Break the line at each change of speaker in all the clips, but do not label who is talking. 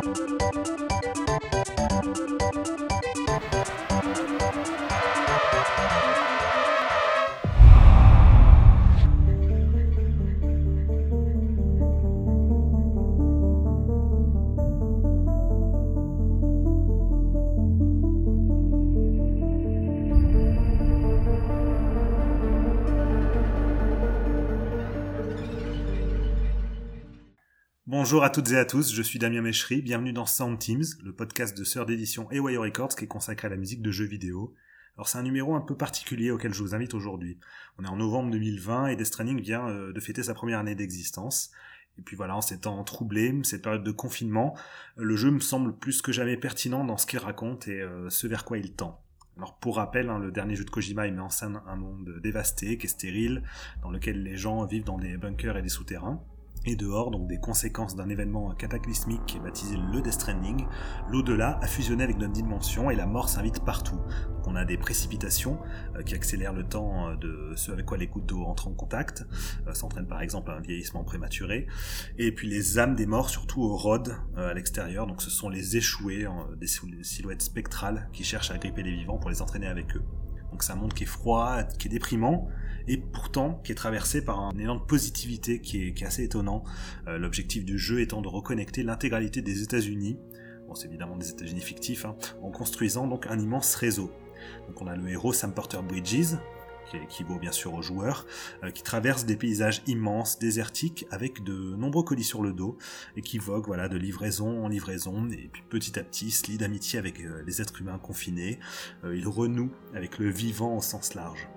Thank you. Bonjour à toutes et à tous, je suis Damien Mechery, bienvenue dans Sound Teams, le podcast de Sœur d'édition et Records qui est consacré à la musique de jeux vidéo. Alors c'est un numéro un peu particulier auquel je vous invite aujourd'hui. On est en novembre 2020 et Death Stranding vient euh, de fêter sa première année d'existence. Et puis voilà, en ces temps troublés, cette période de confinement, le jeu me semble plus que jamais pertinent dans ce qu'il raconte et euh, ce vers quoi il tend. Alors pour rappel, hein, le dernier jeu de Kojima il met en scène un monde dévasté, qui est stérile, dans lequel les gens vivent dans des bunkers et des souterrains dehors, donc des conséquences d'un événement cataclysmique baptisé le Death Stranding, l'au-delà a fusionné avec notre dimension et la mort s'invite partout. Donc on a des précipitations euh, qui accélèrent le temps euh, de ce avec quoi les gouttes d'eau entrent en contact, euh, ça entraîne par exemple un vieillissement prématuré, et puis les âmes des morts surtout au rod à l'extérieur, donc ce sont les échoués, des silhouettes spectrales qui cherchent à gripper les vivants pour les entraîner avec eux. Donc c'est un monde qui est froid, qui est déprimant, et pourtant qui est traversé par un élan de positivité qui est, assez étonnant. Euh, l'objectif du jeu étant de reconnecter l'intégralité des États-Unis, bon c'est évidemment des États-Unis fictifs, hein, en construisant donc un immense réseau. Donc on a le héros Sam Porter Bridges, qui équivaut bien sûr aux joueurs, euh, qui traverse des paysages immenses, désertiques, avec de nombreux colis sur le dos, et qui vogue voilà, de livraison en livraison, et puis petit à petit se lie d'amitié avec euh, les êtres humains confinés, il renoue avec le vivant au sens large.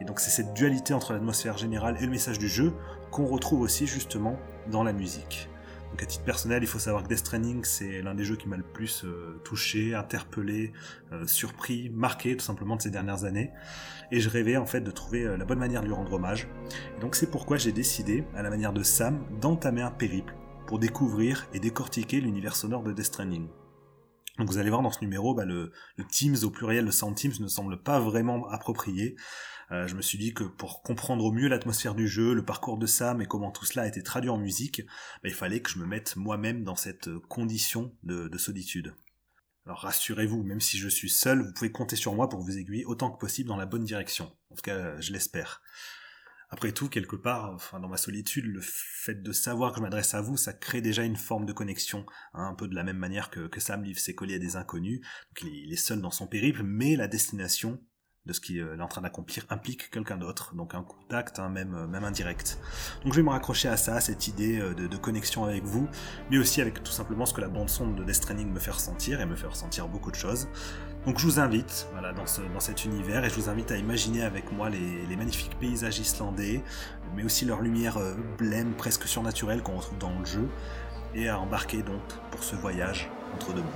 Et donc c'est cette dualité entre l'atmosphère générale et le message du jeu qu'on retrouve aussi justement dans la musique. Donc à titre personnel, il faut savoir que Death Stranding, c'est l'un des jeux qui m'a le plus euh, touché, interpellé, euh, surpris, marqué tout simplement de ces dernières années. Et je rêvais en fait de trouver euh, la bonne manière de lui rendre hommage. Et donc c'est pourquoi j'ai décidé, à la manière de Sam, d'entamer un périple pour découvrir et décortiquer l'univers sonore de Death Stranding. Donc vous allez voir dans ce numéro, bah, le, le, Teams au pluriel, le Sound Teams ne semble pas vraiment approprié. Euh, je me suis dit que pour comprendre au mieux l'atmosphère du jeu, le parcours de Sam et comment tout cela a été traduit en musique, bah, il fallait que je me mette moi-même dans cette condition de, de solitude. Alors rassurez-vous, même si je suis seul, vous pouvez compter sur moi pour vous aiguiller autant que possible dans la bonne direction. En tout cas, je l'espère. Après tout, quelque part, dans ma solitude, le fait de savoir que je m'adresse à vous, ça crée déjà une forme de connexion, hein, un peu de la même manière que, que Sam livre ses colliers à des inconnus. Donc il est seul dans son périple, mais la destination de ce qu'il est en train d'accomplir implique quelqu'un d'autre, donc un contact, hein, même, même indirect. Donc je vais me raccrocher à ça, cette idée euh, de, connexion avec vous, mais aussi avec tout simplement ce que la bande son de Death Stranding me fait ressentir, et me fait ressentir beaucoup de choses. Donc je vous invite voilà, dans, dans cet univers, et je vous invite à imaginer avec moi les, les magnifiques paysages islandais, mais aussi leur lumière euh, blême, presque surnaturelle qu'on retrouve dans le jeu, et à embarquer donc pour ce voyage entre deux mondes.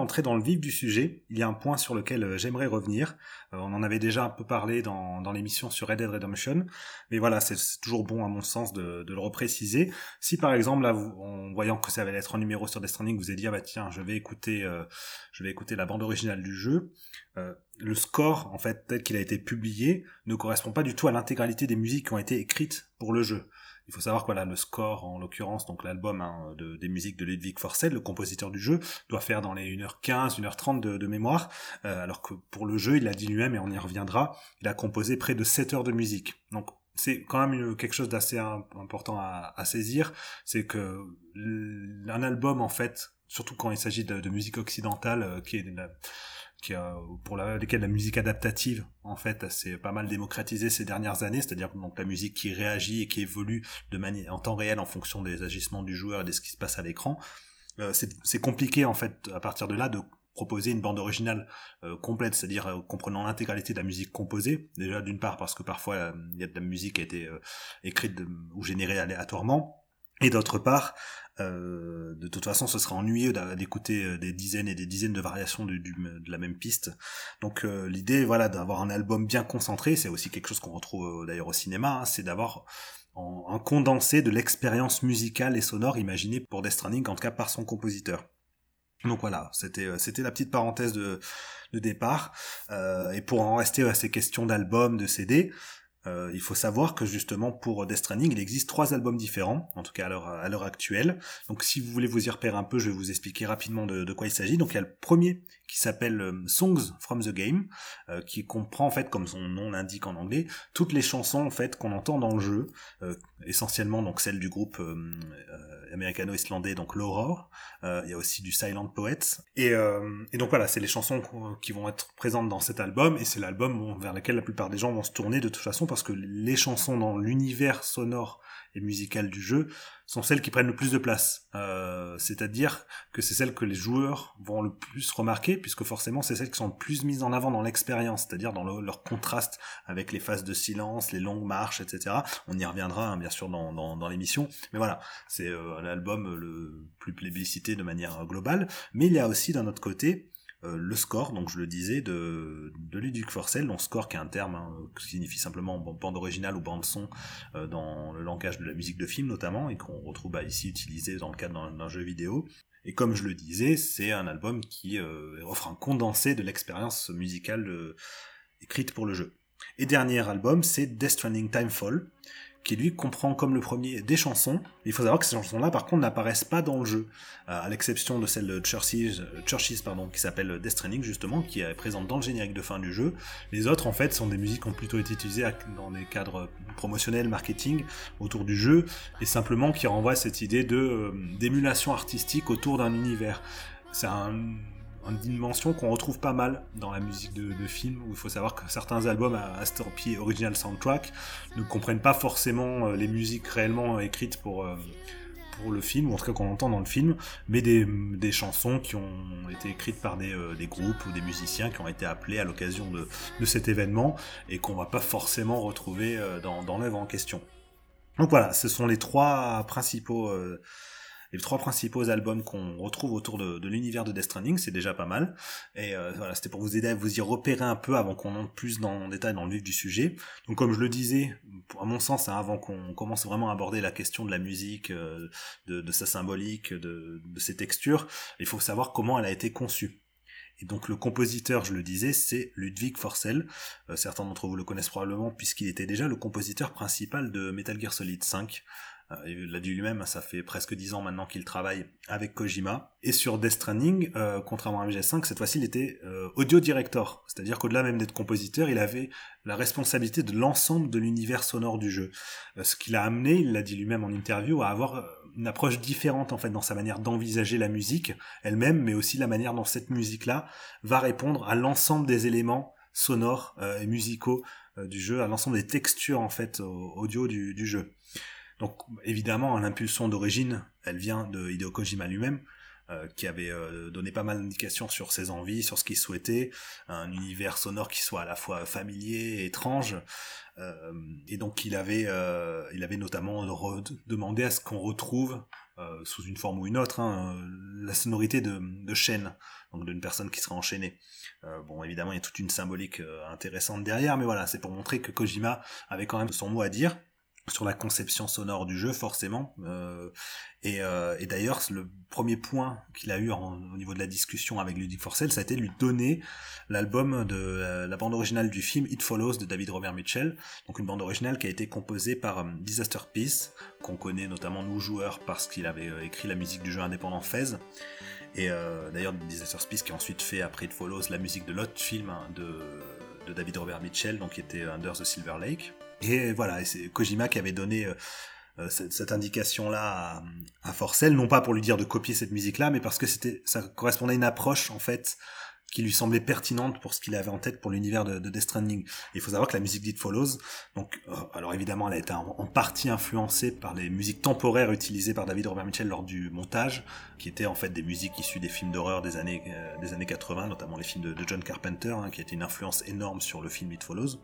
D'entrer dans le vif du sujet, il y a un point sur lequel euh, j'aimerais revenir. Euh, on en avait déjà un peu parlé dans, l'émission sur Red Dead Redemption, mais voilà, c'est toujours bon à mon sens de, le repréciser. Si par exemple, là, en voyant que ça allait être un numéro sur Death Stranding, vous avez dit ah bah tiens, je vais écouter, euh, je vais écouter la bande originale du jeu. le score, en fait, tel qu'il a été publié, ne correspond pas du tout à l'intégralité des musiques qui ont été écrites pour le jeu. Il faut savoir que voilà, le score, en l'occurrence, donc l'album hein, de, des musiques de Ludwig Forssell, le compositeur du jeu, doit faire dans les 1h15, 1h30 de, de mémoire, euh, alors que pour le jeu, il a dit lui-même, et on y reviendra, il a composé près de 7 heures de musique. Donc c'est quand même quelque chose d'assez important à, saisir, c'est que un album, en fait, surtout quand il s'agit de, de, musique occidentale, euh, qui est pour la, lesquels la musique adaptative en fait s'est pas mal démocratisée ces dernières années, c'est-à-dire donc la musique qui réagit et qui évolue de manière en temps réel en fonction des agissements du joueur et de ce qui se passe à l'écran. Euh, c'est compliqué en fait à partir de là de proposer une bande originale euh, complète, c'est-à-dire euh, comprenant l'intégralité de la musique composée. Déjà d'une part parce que parfois il y a de la musique qui a été écrite ou générée aléatoirement, Et d'autre part, de toute façon, ce sera ennuyeux d'écouter des dizaines et des dizaines de variations de, la même piste. Donc l'idée, voilà, d'avoir un album bien concentré, c'est aussi quelque chose qu'on retrouve d'ailleurs au cinéma, hein, c'est d'avoir un condensé de l'expérience musicale et sonore imaginée pour Death Stranding, en tout cas par son compositeur. Donc voilà, c'était euh, c'était la petite parenthèse de, départ. Euh, et pour en rester à ces questions d'albums, de CD, euh, il faut savoir que justement pour Death Stranding, il existe trois albums différents, en tout cas à l'heure actuelle. Donc si vous voulez vous y repérer un peu, je vais vous expliquer rapidement de, quoi il s'agit. Donc il y a le premier qui s'appelle euh, Songs from the Game, euh, qui comprend en fait, comme son nom l'indique en anglais, toutes les chansons en fait qu'on entend dans le jeu, essentiellement donc celles du groupe américano-islandais donc l'Aurore. il y a aussi du Silent Poets et, et donc voilà, c'est les chansons qui vont être présentes dans cet album et c'est l'album vers lequel la plupart des gens vont se tourner de toute façon parce que les chansons dans l'univers sonore et musical du jeu sont celles qui prennent le plus de place. Euh, c'est-à-dire que c'est celles que les joueurs vont le plus remarquer, puisque forcément c'est celles qui sont le plus mises en avant dans l'expérience, c'est-à-dire dans leur contraste avec les phases de silence, les longues marches, etc. On y reviendra hein, bien sûr dans, l'émission, mais voilà, c'est euh, l'album le plus plébiscité de manière globale. Mais il y a aussi d'un autre côté euh, le score, donc je le disais, de, de Ludic Forcel, donc score qui est un terme hein, qui signifie simplement bande originale ou bande son euh, dans le langage de la musique de film notamment, et qu'on retrouve ici utilisé dans le cadre d'un jeu vidéo. Et comme je le disais, c'est un album qui euh, offre un condensé de l'expérience musicale écrite pour le jeu. Et dernier album, c'est Death Stranding Timefall, qui lui comprend comme le premier des chansons. Il faut savoir que ces chansons-là, par contre, n'apparaissent pas dans le jeu, euh, à l'exception de celle de Churches, Churches pardon, qui s'appelle Death Stranding justement, qui est présente dans le générique de fin du jeu. Les autres, en fait, sont des musiques qui ont plutôt été utilisées dans des cadres promotionnels, marketing autour du jeu, et simplement qui renvoient cette idée euh, d'émulation artistique autour d'un univers. C'est un une dimension qu'on retrouve pas mal dans la musique de, de film, où il faut savoir que certains albums à, à original soundtrack ne comprennent pas forcément euh, les musiques réellement écrites pour, euh, pour le film, ou en tout cas qu'on entend dans le film, mais des, des chansons qui ont été écrites par des, euh, des, groupes ou des musiciens qui ont été appelés à l'occasion de, de, cet événement et qu'on va pas forcément retrouver dans l'œuvre en question. Donc voilà, ce sont les trois principaux les trois principaux albums qu'on retrouve autour de, l'univers de Death Stranding, c'est déjà pas mal. Et euh, voilà, c'était pour vous aider à vous y repérer un peu avant qu'on entre plus dans, en détail dans le vif du sujet. Donc comme je le disais, à mon sens, hein, avant qu'on commence vraiment à aborder la question de la musique, euh, de, sa symbolique, de, ses textures, il faut savoir comment elle a été conçue. Et donc le compositeur, je le disais, c'est Ludwig Forcel. Euh, certains d'entre vous le connaissent probablement puisqu'il était déjà le compositeur principal de Metal Gear Solid 5. Euh, il l'a dit lui-même, ça fait presque dix ans maintenant qu'il travaille avec Kojima. Et sur Death Stranding, euh, contrairement à MGS5, cette fois-ci il était euh, audio director, c'est-à-dire qu'au-delà même d'être compositeur, il avait la responsabilité de l'ensemble de l'univers sonore du jeu. ce qui l'a amené, il l'a dit lui-même en interview, à avoir une approche différente en fait dans sa manière d'envisager la musique elle-même, mais aussi la manière dont cette musique-là va répondre à l'ensemble des éléments sonores et musicaux du jeu, à l'ensemble des textures en fait audio du jeu. Donc évidemment, l'impulsion d'origine, elle vient de Hideo Kojima lui-même, euh, qui avait euh, donné pas mal d'indications sur ses envies, sur ce qu'il souhaitait, un univers sonore qui soit à la fois familier et étrange. Euh, et donc il avait, il avait notamment demandé à ce qu'on retrouve, sous une forme ou une autre, hein, la sonorité de, de chaîne, donc d'une personne qui sera enchaînée. bon, évidemment, il y a toute une symbolique intéressante derrière, mais voilà, c'est pour montrer que Kojima avait quand même son mot à dire sur la conception sonore du jeu forcément euh, et, euh, et d'ailleurs le premier point qu'il a eu au niveau de la discussion avec Ludic Forcel ça a été lui donner l'album de euh, la bande originale du film It Follows de David Robert Mitchell donc une bande originale qui a été composée par Disaster Peace qu'on connaît notamment nous joueurs parce qu'il avait écrit la musique du jeu indépendant Fez. Et d'ailleurs Disaster Peace qui a ensuite fait après It Follows la musique de l'autre film hein, de, de David Robert Mitchell donc qui était Under the Silver Lake et voilà, c'est Kojima qui avait donné euh, euh, cette, indication-là à, à, Forcel, non pas pour lui dire de copier cette musique-là, mais parce que c'était, ça correspondait à une approche en fait qui lui semblait pertinente pour ce qu'il avait en tête pour l'univers de, de Death Stranding. il faut savoir que la musique d'It Follows, donc, euh, alors évidemment, elle a été en, partie influencée par les musiques temporaires utilisées par David Robert Mitchell lors du montage, qui étaient en fait des musiques issues des films d'horreur des années euh, des années 80, notamment les films de, de John Carpenter, hein, qui a été une influence énorme sur le film It Follows.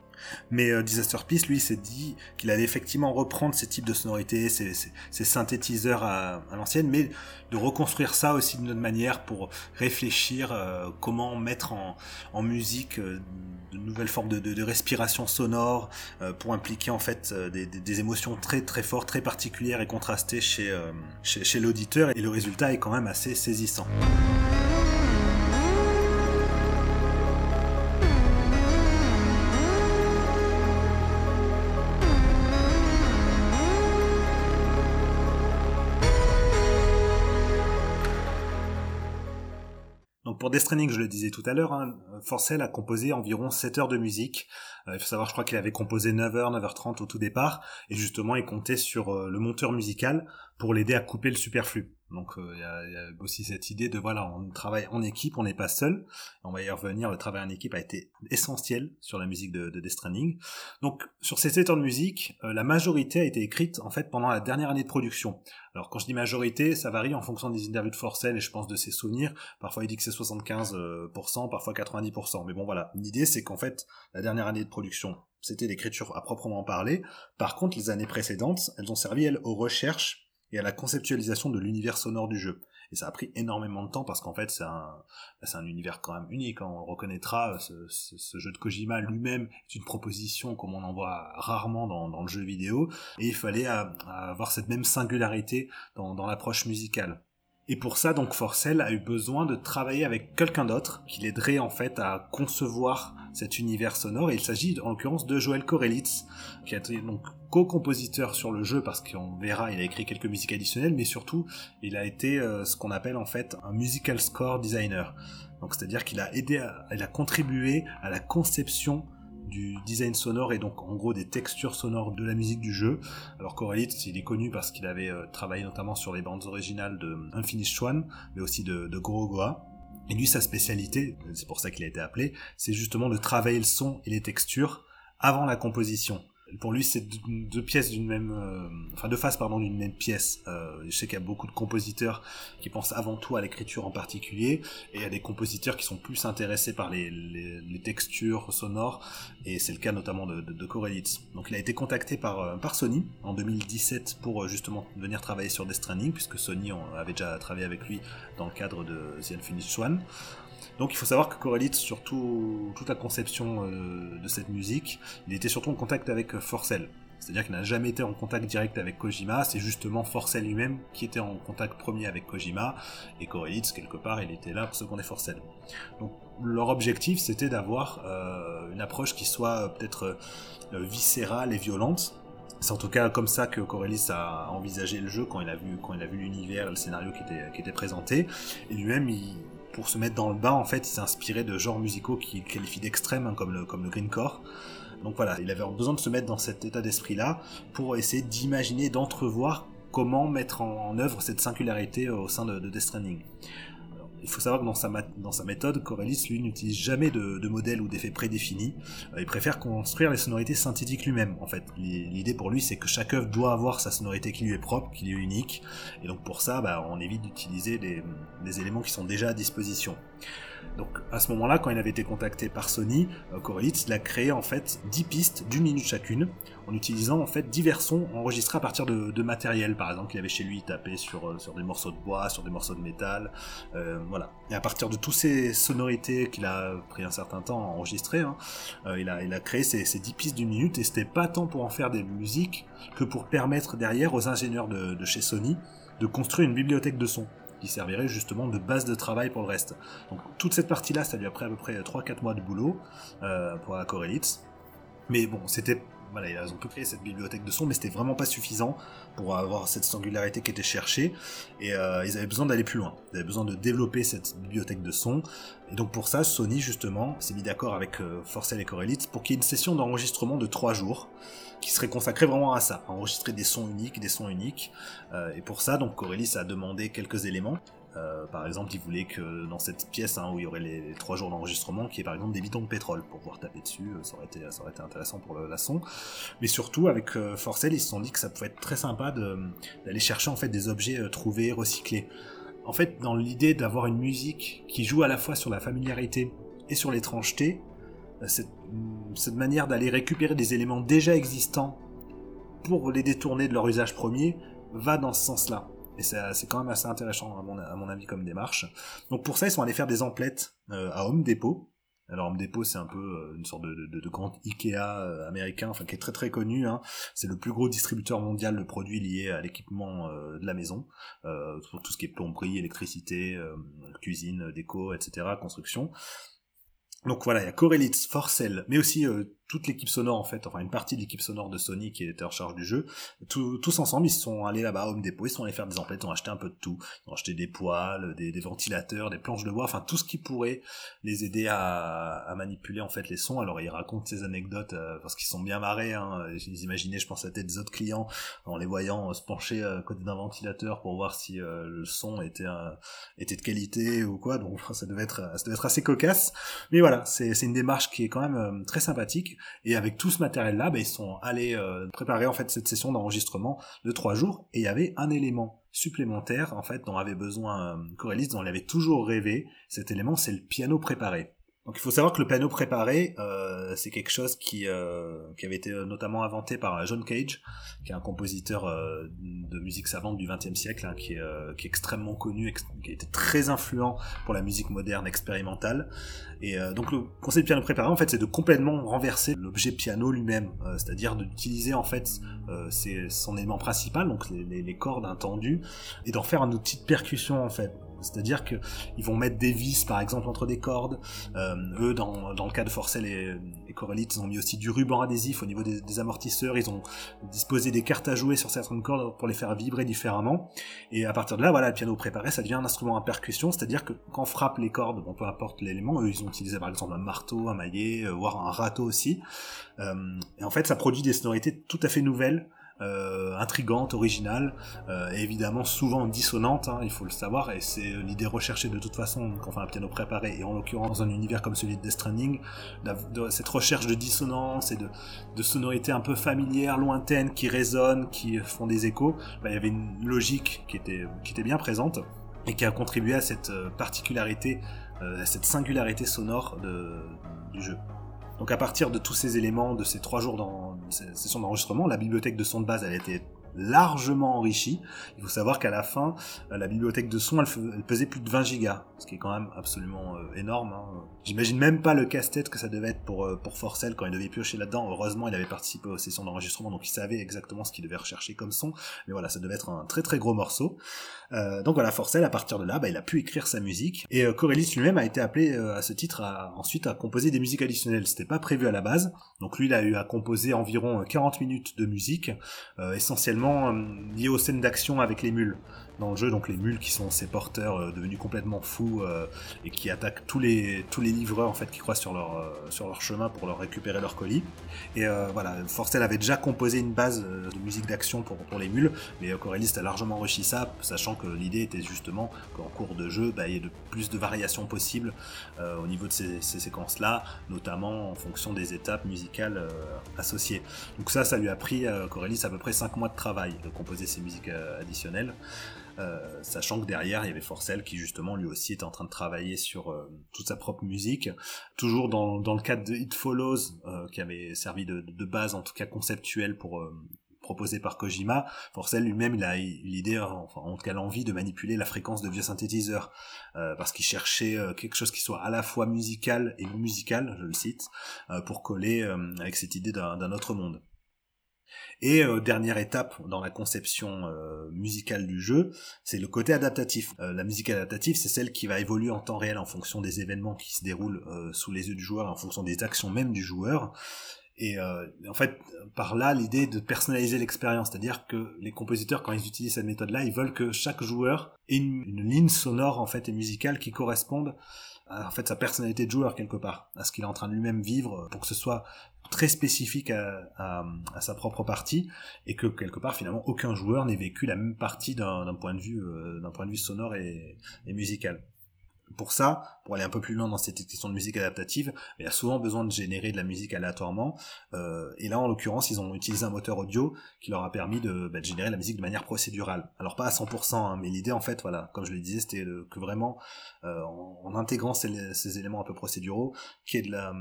Mais euh, Disaster Peace, lui, s'est dit qu'il allait effectivement reprendre ces types de sonorités, ces, synthétiseurs à, l'ancienne, mais de reconstruire ça aussi d'une autre manière pour réfléchir euh, comment mettre en, musique euh, de nouvelles formes de, respiration sonore pour impliquer en fait des, émotions très très fortes, très particulières et contrastées chez l'auditeur. Et le résultat est quand même assez saisissant. Pour Death Stranding, je le disais tout à l'heure, hein, Forcell a composé environ 7 heures de musique. Euh, il faut savoir, je crois qu'il avait composé 9h, 9h30 au tout départ, et justement, il comptait sur euh, le monteur musical pour l'aider à couper le superflu. Donc euh, il y, a, y, a, aussi cette idée de voilà, on travaille en équipe, on n'est pas seul. On va y revenir. Le travail en équipe a été essentiel sur la musique de, de Death Stranding. Donc sur ces 7 heures de musique, la majorité a été écrite en fait pendant la dernière année de production. Alors quand je dis majorité, ça varie en fonction des interviews de Forcell et je pense de ses souvenirs. Parfois il dit que c'est 75%, parfois 90%. Mais bon voilà, l'idée c'est qu'en fait la dernière année de production, c'était l'écriture à proprement parler. Par contre, les années précédentes, elles ont servi elles aux recherches et à la conceptualisation de l'univers sonore du jeu. Et ça a pris énormément de temps parce qu'en fait c'est un, c'est un univers quand même unique. Hein. On reconnaîtra, ce, jeu de Kojima lui-même est une proposition comme on en voit rarement dans, le jeu vidéo. Et il fallait avoir cette même singularité dans, l'approche musicale. Et pour ça, donc, Forcell a eu besoin de travailler avec quelqu'un d'autre qui l'aiderait en fait à concevoir cet univers sonore. Et il s'agit en l'occurrence de Joel Korelitz, qui a été donc co-compositeur sur le jeu parce qu'on verra, il a écrit quelques musiques additionnelles, mais surtout, il a été euh, ce qu'on appelle en fait un musical score designer. Donc, c'est-à-dire qu'il a aidé, à, il a contribué à la conception du design sonore et donc en gros des textures sonores de la musique du jeu. Alors Corelitz, il est connu parce qu'il avait euh, travaillé notamment sur les bandes originales de Unfinished Swan, mais aussi de, de Gorogoa. Et lui, sa spécialité, c'est pour ça qu'il a été appelé, c'est justement de travailler le son et les textures avant la composition pour lui, c'est deux, pièces d'une même, euh, enfin deux faces pardon d'une même pièce. Euh, je sais qu'il y a beaucoup de compositeurs qui pensent avant tout à l'écriture en particulier, et il y a des compositeurs qui sont plus intéressés par les, les, les textures sonores, et c'est le cas notamment de, de, de Korelitz. Donc il a été contacté par euh, par Sony en 2017 pour euh, justement venir travailler sur Death Stranding, puisque Sony avait déjà travaillé avec lui dans le cadre de The Unfinished Swan. Donc il faut savoir que Corelitz, sur toute la conception euh, de cette musique, il était surtout en contact avec euh, Forcell. C'est-à-dire qu'il n'a jamais été en contact direct avec Kojima, c'est justement Forcell lui-même qui était en contact premier avec Kojima, et Corelitz, quelque part, il était là pour seconder Forcell. Donc leur objectif, c'était d'avoir euh, une approche qui soit peut-être viscérale et violente, c'est en tout cas comme ça que Corellis a envisagé le jeu quand il a vu quand il l'univers, le scénario qui était qui était présenté. Et lui-même, il, pour se mettre dans le bain, en fait, il s'est inspiré de genres musicaux qu'il qualifie d'extrêmes, hein, comme le, greencore. Donc voilà, il avait besoin de se mettre dans cet état d'esprit-là pour essayer d'imaginer, d'entrevoir comment mettre en, œuvre cette singularité au sein de, de Death Stranding il faut savoir que dans sa, méthode, Corellis, lui, n'utilise jamais de, modèle ou d'effet prédéfinis. Euh, il préfère construire les sonorités synthétiques lui-même, en fait. L'idée pour lui, c'est que chaque œuvre doit avoir sa sonorité qui lui est propre, qui lui est unique. Et donc pour ça, bah, on évite d'utiliser des, éléments qui sont déjà à disposition. Donc à ce moment-là, quand il avait été contacté par Sony, euh, Corelitz, il a créé en fait 10 pistes d'une minute chacune, en utilisant en fait divers sons enregistrés à partir de, matériel, par exemple qu'il avait chez lui tapé sur, euh, sur des morceaux de bois, sur des morceaux de métal, euh, voilà. Et à partir de toutes ces sonorités qu'il a pris un certain temps à enregistrer, hein, euh, il, a, il a créé ces, ces 10 pistes d'une minute, et c'était pas tant pour en faire des musiques que pour permettre derrière aux ingénieurs de, chez Sony de construire une bibliothèque de sons qui servirait justement de base de travail pour le reste. Donc toute cette partie-là, ça lui a pris à peu près 3-4 mois de boulot euh, pour Corelitz. Mais bon, c'était voilà, ils ont pu créer cette bibliothèque de sons, mais c'était vraiment pas suffisant pour avoir cette singularité qui était cherchée. Et euh, ils avaient besoin d'aller plus loin. Ils avaient besoin de développer cette bibliothèque de sons. Et donc pour ça, Sony justement s'est mis d'accord avec euh, Forcell et Corelitz pour qu'il y ait une session d'enregistrement de 3 jours qui serait consacrée vraiment à ça, à enregistrer des sons uniques, des sons uniques. Euh, et pour ça, donc Corelitz a demandé quelques éléments. Euh, par exemple, il voulait que dans cette pièce hein, où il y aurait les, trois jours d'enregistrement, qu'il y ait par exemple des bidons de pétrole pour pouvoir taper dessus, euh, ça aurait été, intéressant pour la son. Mais surtout, avec euh, Forcell, ils se sont dit que ça pouvait être très sympa d'aller chercher en fait des objets euh, trouvés, recyclés. En fait, dans l'idée d'avoir une musique qui joue à la fois sur la familiarité et sur l'étrangeté, cette manière d'aller récupérer des éléments déjà existants pour les détourner de leur usage premier va dans ce sens-là. Et c'est quand même assez intéressant à mon, avis comme démarche. Donc pour ça, ils sont allés faire des emplettes euh, à Home Depot. Alors Home Depot, c'est un peu euh, une sorte de, de, de grand Ikea euh, américain, enfin qui est très très connu. Hein. C'est le plus gros distributeur mondial de produits liés à l'équipement euh, de la maison, pour tout ce qui est plomberie, électricité, cuisine, déco, etc., construction. Donc voilà, il y a Corelitz, Forcell, mais aussi toute l'équipe sonore en fait, enfin une partie de l'équipe sonore de Sony qui était en charge du jeu, tous ensemble ils sont allés là-bas à Home Depot, ils sont allés faire des emplettes, ils ont acheté un peu de tout, ils ont acheté des poils, des, des ventilateurs, des planches de bois, enfin tout ce qui pourrait les aider à, à, manipuler en fait les sons. Alors ils racontent ces anecdotes euh, parce qu'ils sont bien marrés, hein. ils imaginaient, je pense à tête des autres clients en les voyant euh, se pencher à côté d'un ventilateur pour voir si euh, le son était était de qualité ou quoi, donc ça devait être ça devait être assez cocasse. Mais voilà, c'est une démarche qui est quand même très sympathique et avec tout ce matériel-là, bah, ils sont allés euh, préparer en fait cette session d'enregistrement de trois jours. Et il y avait un élément supplémentaire en fait dont avait besoin euh, dont elle avait toujours rêvé. Cet élément, c'est le piano préparé. Donc il faut savoir que le piano préparé, euh, c'est quelque chose qui, euh, avait été euh, notamment inventé par John Cage, qui est un compositeur de musique savante du XXe siècle, hein, qui, est, extrêmement connu, qui a été très influent pour la musique moderne expérimentale. Et donc le concept de piano préparé, en fait, c'est de complètement renverser l'objet piano lui-même, c'est-à-dire d'utiliser en fait son élément principal, donc les, les, les cordes intendues, et d'en faire un outil de percussion en fait. C'est-à-dire qu'ils vont mettre des vis, par exemple, entre des cordes. Euh, eux, dans, le cas de Forcell et, et ils ont mis aussi du ruban adhésif au niveau des, amortisseurs. Ils ont disposé des cartes à jouer sur certaines cordes pour les faire vibrer différemment. Et à partir de là, voilà, le piano préparé, ça devient un instrument à percussion. C'est-à-dire que quand frappe les cordes, bon, peu importe l'élément, eux, ils ont utilisé par exemple un marteau, un maillet, euh, voire un râteau aussi. Euh, et en fait, ça produit des sonorités tout à fait nouvelles intrigante, originale, euh, évidemment souvent dissonante, hein, il faut le savoir, et c'est l'idée recherchée de toute façon quand on fait un piano préparé, et en l'occurrence dans un univers comme celui de Death Stranding, de, cette recherche de dissonance et de, de sonorités un peu familières, lointaines, qui résonnent, qui font des échos, bah, il y avait une logique qui était, qui était bien présente, et qui a contribué à cette euh, particularité, euh, à cette singularité sonore de, du jeu. Donc à partir de tous ces éléments, de ces trois jours dans ces sessions d'enregistrement, la bibliothèque de son de base, elle a été largement enrichi. Il faut savoir qu'à la fin, euh, la bibliothèque de son, elle, pesait plus de 20 gigas, ce qui est quand même absolument euh, énorme. Hein. J'imagine même pas le casse-tête que ça devait être pour, euh, pour Forcell quand il devait piocher là-dedans. Heureusement, il avait participé aux sessions d'enregistrement, donc il savait exactement ce qu'il devait rechercher comme son. Mais voilà, ça devait être un très très gros morceau. Donc voilà, Forcell, à partir de là, bah, il a pu écrire sa musique. Et euh, lui-même a été appelé à ce titre à, ensuite à composer des musiques additionnelles. C'était pas prévu à la base. Donc lui, il a eu à composer environ 40 minutes de musique, essentiellement euh, lié aux scènes d'action avec les mules dans le jeu, donc les mules qui sont ces porteurs euh, devenus complètement fous euh, et qui attaquent tous les tous les livreurs en fait qui croisent sur leur sur leur chemin pour leur récupérer leur colis. Et voilà, Forcell avait déjà composé une base de musique d'action pour pour les mules, mais Corellis a largement enrichi ça, sachant que l'idée était justement qu'en cours de jeu, bah, il y ait de plus de variations possibles au niveau de ces, ces séquences là, notamment en fonction des étapes musicales associées. Donc ça, ça lui a pris Corellis à peu près 5 mois de travail de composer ces musiques euh, additionnelles. Euh, sachant que derrière il y avait Forcell qui justement lui aussi était en train de travailler sur euh, toute sa propre musique, toujours dans, le cadre de It Follows qui avait servi de, base en tout cas conceptuelle pour proposé par Kojima, Forcell lui-même il a l'idée, enfin en tout cas l'envie de manipuler la fréquence de vieux synthétiseurs, parce qu'il cherchait quelque chose qui soit à la fois musical et musical, je le cite, pour coller avec cette idée d'un autre monde. Et euh, dernière étape dans la conception euh, musicale du jeu, c'est le côté adaptatif. Euh, la musique adaptative, c'est celle qui va évoluer en temps réel en fonction des événements qui se déroulent sous les yeux du joueur, en fonction des actions même du joueur. Et en fait, par là, l'idée de personnaliser l'expérience, c'est-à-dire que les compositeurs, quand ils utilisent cette méthode-là, ils veulent que chaque joueur ait une, une, ligne sonore en fait et musicale qui corresponde en fait sa personnalité de joueur quelque part, à ce qu'il est en train de lui-même vivre, pour que ce soit très spécifique à, sa propre partie et que quelque part finalement aucun joueur n'ait vécu la même partie d'un point de vue d'un point de vue sonore et musical pour ça, pour aller un peu plus loin dans cette question de musique adaptative, il y a souvent besoin de générer de la musique aléatoirement. Euh, et là, en l'occurrence, ils ont utilisé un moteur audio qui leur a permis de, bah, de générer la musique de manière procédurale. Alors pas à 100%, hein, mais l'idée, en fait, voilà, comme je le disais, c'était que vraiment, euh, en, intégrant ces, ces, éléments un peu procéduraux, qu'il y ait de la,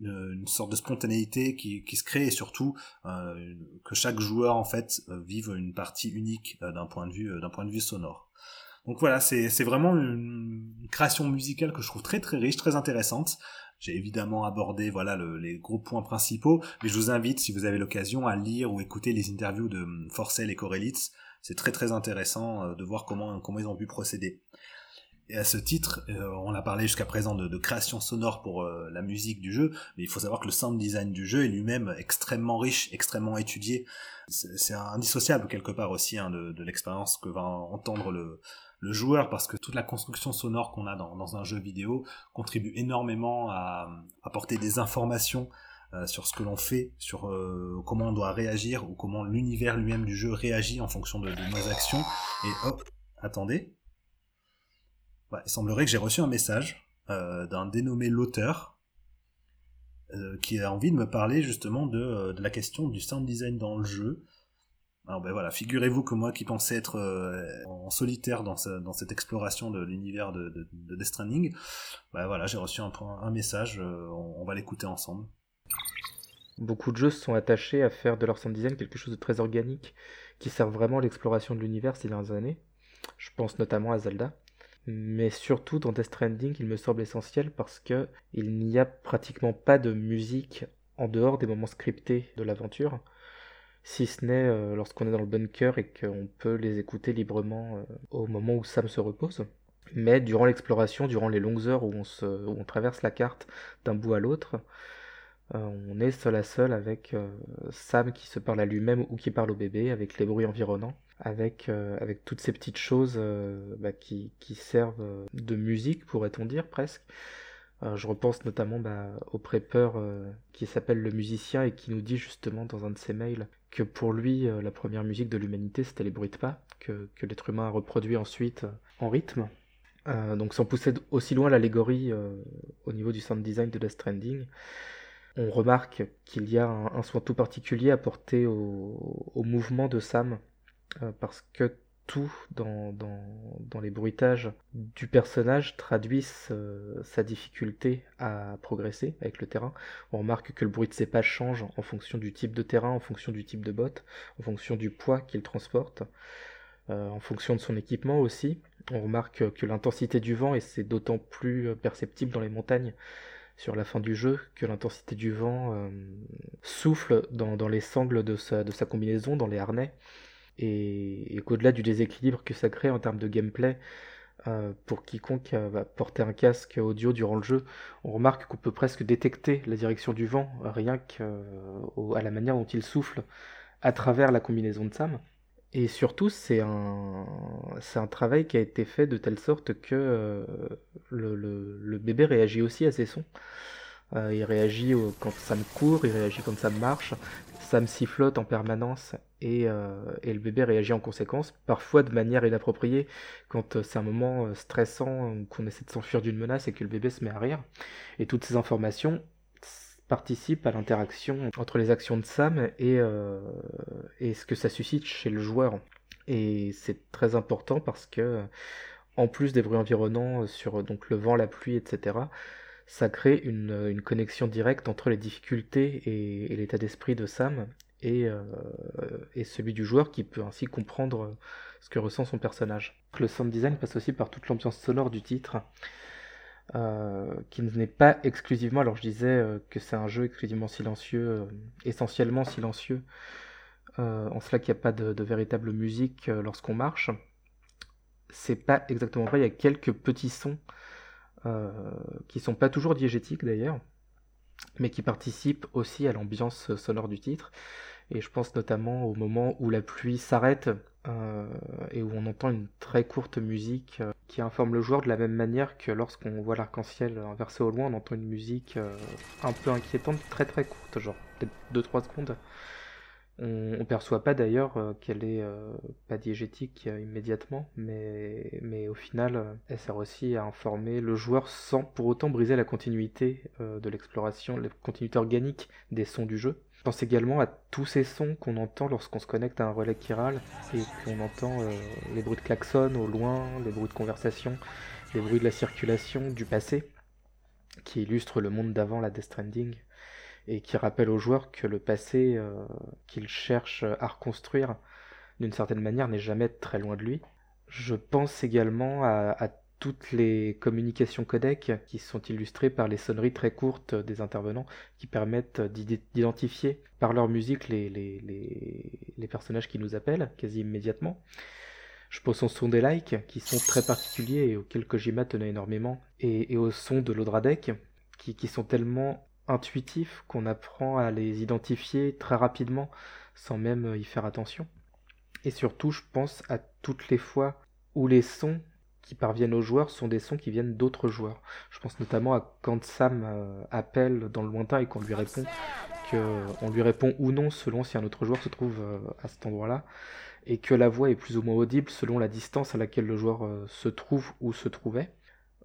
une sorte de spontanéité qui, qui se crée et surtout euh, que chaque joueur en fait euh, vive une partie unique euh, d'un point de vue d'un point de vue sonore. Donc voilà, c'est vraiment une création musicale que je trouve très très riche, très intéressante. J'ai évidemment abordé voilà les gros points principaux, mais je vous invite, si vous avez l'occasion, à lire ou écouter les interviews de Forcell et Corelitz. C'est très très intéressant euh, de voir comment comment ils ont pu procéder. Et à ce titre, euh, on a parlé jusqu'à présent de, création sonore pour euh, la musique du jeu, mais il faut savoir que le sound design du jeu est lui-même extrêmement riche, extrêmement étudié. C'est indissociable quelque part aussi hein, de, de l'expérience que va entendre le, joueur parce que toute la construction sonore qu'on a dans, un jeu vidéo contribue énormément à apporter des informations euh, sur ce que l'on fait, sur comment on doit réagir ou comment l'univers lui-même du jeu réagit en fonction de, nos actions. Et hop, attendez. Il semblerait que j'ai reçu un message euh, d'un dénommé l'auteur qui a envie de me parler justement de, de la question du sound design dans le jeu. Alors ben voilà, figurez-vous que moi qui pensais être euh, en solitaire dans, cette exploration de l'univers de, de, Death Stranding, ben voilà, j'ai reçu un, message, euh, on, va l'écouter ensemble.
Beaucoup de jeux se sont attachés à faire de leur sound design quelque chose de très organique, qui sert vraiment l'exploration de l'univers ces dernières années. Je pense notamment à Zelda. Mais surtout dans Death Stranding, il me semble essentiel parce que il n'y a pratiquement pas de musique en dehors des moments scriptés de l'aventure si ce n'est euh, lorsqu'on est dans le bunker et qu'on peut les écouter librement euh, au moment où Sam se repose. Mais durant l'exploration, durant les longues heures où on, traverse la carte d'un bout à l'autre, euh, on est seul à seul avec Sam qui se parle à lui-même ou qui parle au bébé, avec les bruits environnants, avec, avec toutes ces petites choses bah, qui, servent de musique, pourrait-on dire presque. je repense notamment bah, au prépeur qui s'appelle le musicien et qui nous dit justement dans un de ses mails que pour lui, euh, la première musique de l'humanité, c'était les bruits de pas, que, l'être humain a reproduit ensuite euh, en rythme. Euh, donc sans pousser aussi loin l'allégorie au niveau du sound design de Death Stranding, on remarque qu'il y a un, soin tout particulier apporté au mouvement de Sam, parce que tout dans, les bruitages du personnage traduit sa difficulté à progresser avec le terrain. On remarque que le bruit de ses pas change en fonction du type de terrain, en fonction du type de botte, en fonction du poids qu'il transporte, euh, en fonction de son équipement aussi. On remarque que l'intensité du vent, et c'est d'autant plus perceptible dans les montagnes, sur la fin du jeu que l'intensité du vent euh, souffle dans, les sangles de sa, de sa combinaison, dans les harnais, et, qu'au-delà du déséquilibre que ça crée en termes de gameplay, euh, pour quiconque euh, va porter un casque audio durant le jeu, on remarque qu'on peut presque détecter la direction du vent rien qu'à euh, la manière dont il souffle à travers la combinaison de Sam. Et surtout, c'est un, travail qui a été fait de telle sorte que le, le, bébé réagit aussi à ses sons. il réagit quand Sam court, il réagit quand Sam marche, Sam sifflote en permanence euh, et, le bébé réagit en conséquence, parfois de manière inappropriée, quand euh, c'est un moment euh, stressant, qu'on essaie de s'enfuir d'une menace et que le bébé se met à rire. Et toutes ces informations participent à l'interaction entre les actions de Sam et, et ce que ça suscite chez le joueur. Et c'est très important parce que, en plus des bruits environnants sur donc, le vent, la pluie, etc., ça crée une, connexion directe entre les difficultés et l'état d'esprit de Sam euh, et, celui du joueur qui peut ainsi comprendre ce que ressent son personnage. Le sound design passe aussi par toute l'ambiance sonore du titre, euh, qui n'est pas exclusivement, alors je disais euh, que c'est un jeu exclusivement silencieux, essentiellement silencieux, en cela qu'il n'y a pas de, véritable musique lorsqu'on marche. C'est pas exactement vrai, il y a quelques petits sons qui sont pas toujours diégétiques d'ailleurs, mais qui participent aussi à l'ambiance sonore du titre. Et je pense notamment au moment où la pluie s'arrête euh, et où on entend une très courte musique euh, qui informe le joueur de la même manière que lorsqu'on voit l'arc-en-ciel inversé au loin, on entend une musique euh, un peu inquiétante, très très courte, genre. peut-être 2-3 secondes. On, ne perçoit pas d'ailleurs euh, qu'elle est euh, pas diégétique euh, immédiatement, mais, mais au final, elle sert aussi à informer le joueur sans pour autant briser la continuité de l'exploration, la continuité organique des sons du jeu. Je pense également à tous ces sons qu'on entend lorsqu'on se connecte à un relais chiral et qu'on entend les bruits de klaxon au loin, les bruits de conversation, les bruits de la circulation du passé, qui illustrent le monde d'avant la Death Stranding et qui rappelle aux joueurs que le passé euh, qu'ils cherchent à reconstruire d'une certaine manière n'est jamais très loin de lui. Je pense également à, toutes les communications codec qui sont illustrées par les sonneries très courtes des intervenants qui permettent d'identifier par leur musique les, personnages qui nous appellent quasi immédiatement. Je pense aux sons des likes qui sont très particuliers et auxquels Kojima tenait énormément, et, aux sons de l'Odradec qui sont tellement intuitifs qu'on apprend à les identifier très rapidement sans même y faire attention. Et surtout, je pense à toutes les fois où les sons qui parviennent aux joueurs sont des sons qui viennent d'autres joueurs. Je pense notamment à quand Sam euh, appelle dans le lointain et qu'on lui répond que on lui répond ou non selon si un autre joueur se trouve euh, à cet endroit-là et que la voix est plus ou moins audible selon la distance à laquelle le joueur euh, se trouve ou se trouvait.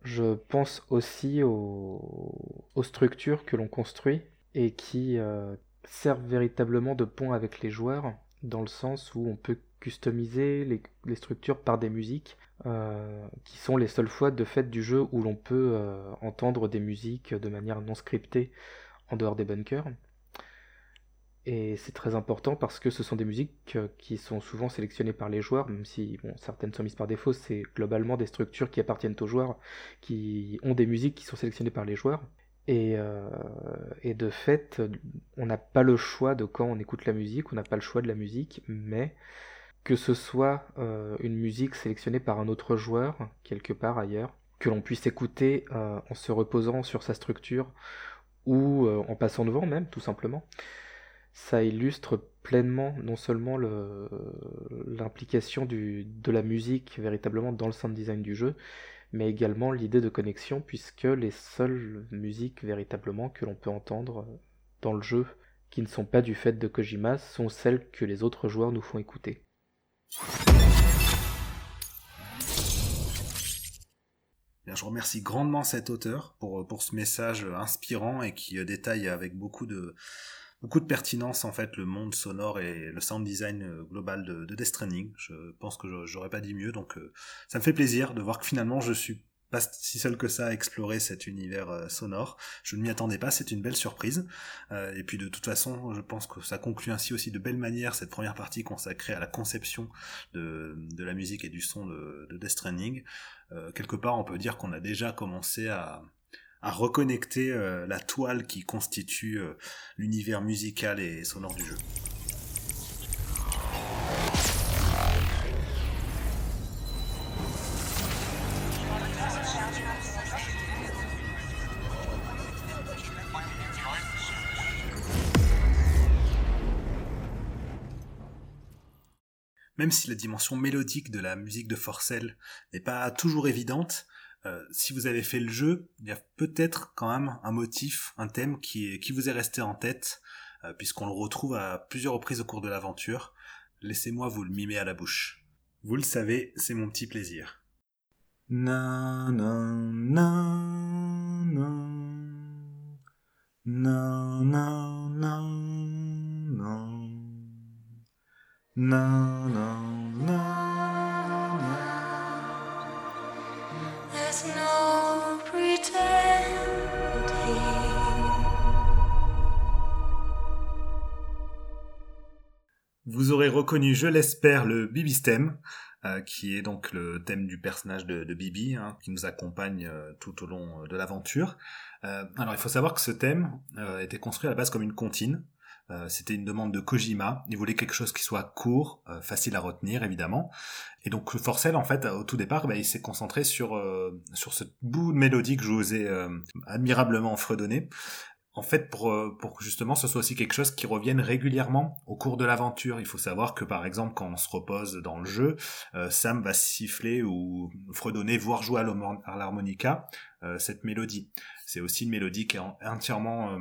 Je pense aussi aux, structures que l'on construit et qui euh, servent véritablement de pont avec les joueurs, dans le sens où on peut customiser les, structures par des musiques, euh, qui sont les seules fois de fait du jeu où l'on peut euh, entendre des musiques de manière non scriptée en dehors des bunkers. Et c'est très important parce que ce sont des musiques euh, qui sont souvent sélectionnées par les joueurs, même si certaines sont mises par défaut, c'est globalement des structures qui appartiennent aux joueurs, qui ont des musiques qui sont sélectionnées par les joueurs. Et, euh, de fait, on n'a pas le choix de quand on écoute la musique, on n'a pas le choix de la musique, mais que ce soit euh, une musique sélectionnée par un autre joueur, quelque part ailleurs, que l'on puisse écouter en se reposant sur sa structure, ou en passant devant même, tout simplement ça illustre pleinement non seulement l'implication de la musique véritablement dans le sound design du jeu, mais également l'idée de connexion, puisque les seules musiques véritablement que l'on peut entendre dans le jeu, qui ne sont pas du fait de Kojima, sont celles que les autres joueurs nous font écouter.
je remercie grandement cet auteur pour, ce message inspirant et qui détaille avec beaucoup de, beaucoup de pertinence en fait le monde sonore et le sound design euh, global de, de Death Stranding. Je pense que j'aurais pas dit mieux, donc euh, ça me fait plaisir de voir que finalement je suis pas si seul que ça à explorer cet univers euh, sonore. Je ne m'y attendais pas, c'est une belle surprise. et puis de toute façon, je pense que ça conclut ainsi aussi de belle manière cette première partie consacrée à la conception de, de la musique et du son de, de Death Stranding. quelque part, on peut dire qu'on a déjà commencé à, à reconnecter euh, la toile qui constitue euh, l'univers musical et sonore du jeu. Même si la dimension mélodique de la musique de Forcell n'est pas toujours évidente, euh, si vous avez fait le jeu, il y a peut-être quand même un motif, un thème qui, qui vous est resté en tête, euh, puisqu'on le retrouve à plusieurs reprises au cours de l'aventure. Laissez-moi vous le mimer à la bouche. Vous le savez, c'est mon petit plaisir. Vous aurez reconnu, je l'espère, le Bibi Stem, euh, qui est donc le thème du personnage de, Bibi, hein, qui nous accompagne euh, tout au long de l'aventure. Euh, alors il faut savoir que ce thème était construit à la base comme une comptine, euh, c'était une demande de Kojima. Il voulait quelque chose qui soit court, euh, facile à retenir évidemment. Et donc Forcel, en fait, au tout départ, bah, il s'est concentré sur euh, sur ce bout de mélodie que je vous ai admirablement fredonné. en fait, pour, pour que justement ce soit aussi quelque chose qui revienne régulièrement au cours de l'aventure. Il faut savoir que par exemple, quand on se repose dans le jeu, Sam va siffler ou fredonner, voire jouer à l'harmonica cette mélodie. C'est aussi une mélodie qui est entièrement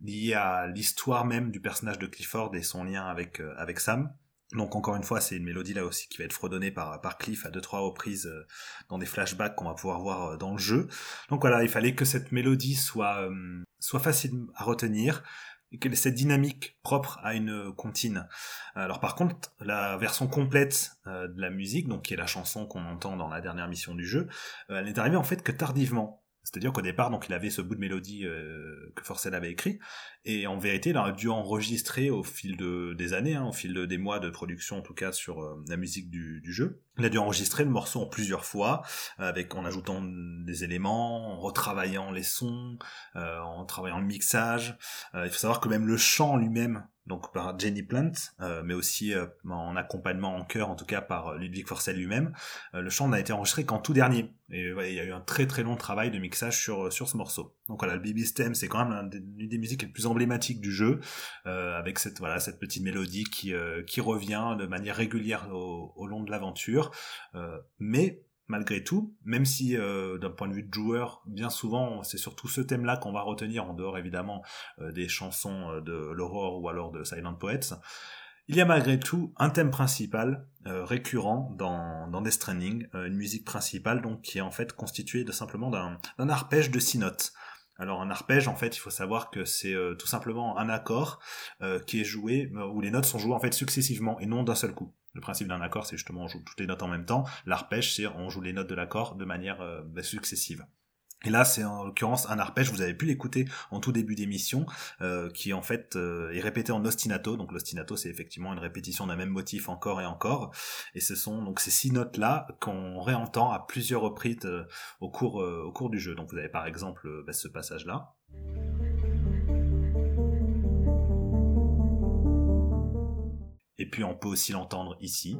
liée à l'histoire même du personnage de Clifford et son lien avec, avec Sam. Donc encore une fois, c'est une mélodie là aussi qui va être fredonnée par, par Cliff à deux trois reprises euh, dans des flashbacks qu'on va pouvoir voir euh, dans le jeu. Donc voilà, il fallait que cette mélodie soit euh, soit facile à retenir et que cette dynamique propre à une comptine. Alors par contre, la version complète de la musique, donc qui est la chanson qu'on entend dans la dernière mission du jeu, elle n'est arrivée en fait que tardivement. C'est-à-dire qu'au départ, donc, il avait ce bout de mélodie euh, que Forcell avait écrit, et en vérité, il a dû enregistrer au fil de, des années, hein, au fil de, des mois de production, en tout cas, sur euh, la musique du, jeu. Il a dû enregistrer le morceau en plusieurs fois, avec en ajoutant des éléments, en retravaillant les sons, euh, en travaillant le mixage. il faut savoir que même le chant lui-même donc par Jenny Plant, euh, mais aussi euh, en accompagnement en chœur, en tout cas par Ludwig Forcell lui-même. Euh, le chant n'a été enregistré qu'en tout dernier. Et il y a eu un très très long travail de mixage sur, sur ce morceau. Donc voilà, le BB Stem, c'est quand même l'une des, musiques les plus emblématiques du jeu, avec cette, voilà, cette petite mélodie qui, qui revient de manière régulière au, au long de l'aventure. mais malgré tout, même si euh, d'un point de vue de joueur, bien souvent c'est surtout ce thème-là qu'on va retenir, en dehors évidemment euh, des chansons euh, de l'Aurore ou alors de Silent Poets, il y a malgré tout un thème principal récurrent dans, dans Death Stranding, une musique principale donc qui est en fait constituée de simplement d'un arpège de six notes. Alors un arpège, en fait, il faut savoir que c'est tout simplement un accord qui est joué, où les notes sont jouées en fait successivement et non d'un seul coup. Le principe d'un accord, c'est justement on joue toutes les notes en même temps. L'arpège, c'est on joue les notes de l'accord de manière euh, bah, successive. Et là, c'est en l'occurrence un arpège, vous avez pu l'écouter en tout début d'émission, euh, qui en fait euh, est répété en ostinato. Donc l'ostinato, c'est effectivement une répétition d'un même motif encore et encore. Et ce sont donc ces six notes-là qu'on réentend à plusieurs reprises au, cours, au cours du jeu. Donc vous avez par exemple bah, ce passage-là. Et puis on peut aussi l'entendre ici.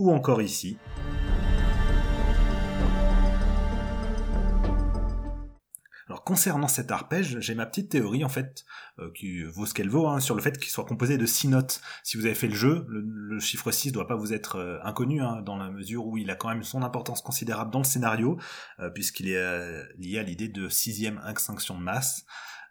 Ou encore ici. Alors concernant cet arpège, j'ai ma petite théorie en fait, euh, qui vaut ce qu'elle vaut, hein, sur le fait qu'il soit composé de 6 notes. Si vous avez fait le jeu, le, chiffre 6 doit pas vous être euh, inconnu, hein, dans la mesure où il a quand même son importance considérable dans le scénario, euh, puisqu'il est lié à l'idée de sixième extinction de masse.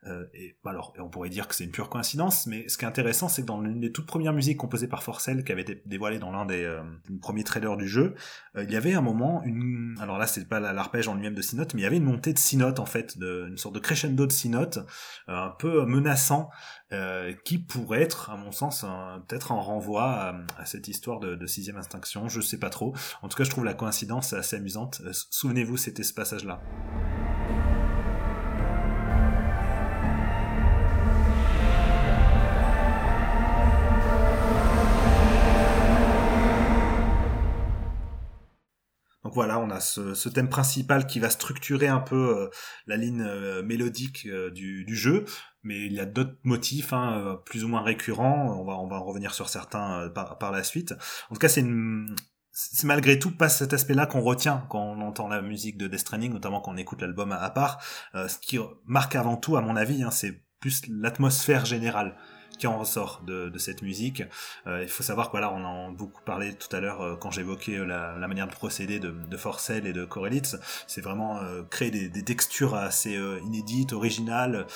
Euh, et bah alors, on pourrait dire que c'est une pure coïncidence, mais ce qui est intéressant, c'est que dans l'une des toutes premières musiques composées par Forcell, qui avait été dévoilée dans l'un des euh, premiers trailers du jeu, euh, il y avait un moment une, alors là, c'est pas l'arpège en lui-même de 6 notes, mais il y avait une montée de 6 notes en fait, une sorte de crescendo de 6 notes, un peu menaçant, qui pourrait être, à mon sens, peut-être un renvoi à, cette histoire de, de, sixième instinction. Je sais pas trop. En tout cas, je trouve la coïncidence assez amusante. Souvenez-vous, c'était ce passage-là. Donc voilà, on a ce, thème principal qui va structurer un peu euh, la ligne euh, mélodique euh, du, jeu, mais il y a d'autres motifs hein, plus ou moins récurrents. On va on va en revenir sur certains par, la suite. En tout cas, c'est malgré tout pas cet aspect-là qu'on retient quand on entend la musique de Death Stranding, notamment quand on écoute l'album à, part. ce qui marque avant tout, à mon avis, hein, c'est plus l'atmosphère générale qui en ressort de, cette musique. Euh, il faut savoir que voilà, on en a beaucoup parlé tout à l'heure euh, quand j'évoquais euh, la, manière de procéder de, de et de Corelitz. C'est vraiment créer des, textures assez inédites, originales,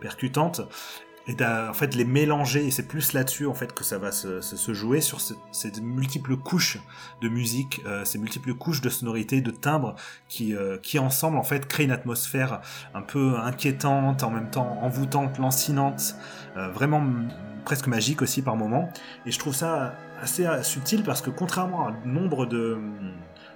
percutantes et en fait les mélanger c'est plus là-dessus en fait que ça va se, jouer sur ces multiples couches de musique ces multiples couches de sonorité de timbres qui qui ensemble en fait créent une atmosphère un peu inquiétante en même temps envoûtante lancinante vraiment presque magique aussi par moments. Et je trouve ça assez subtil parce que contrairement à nombre de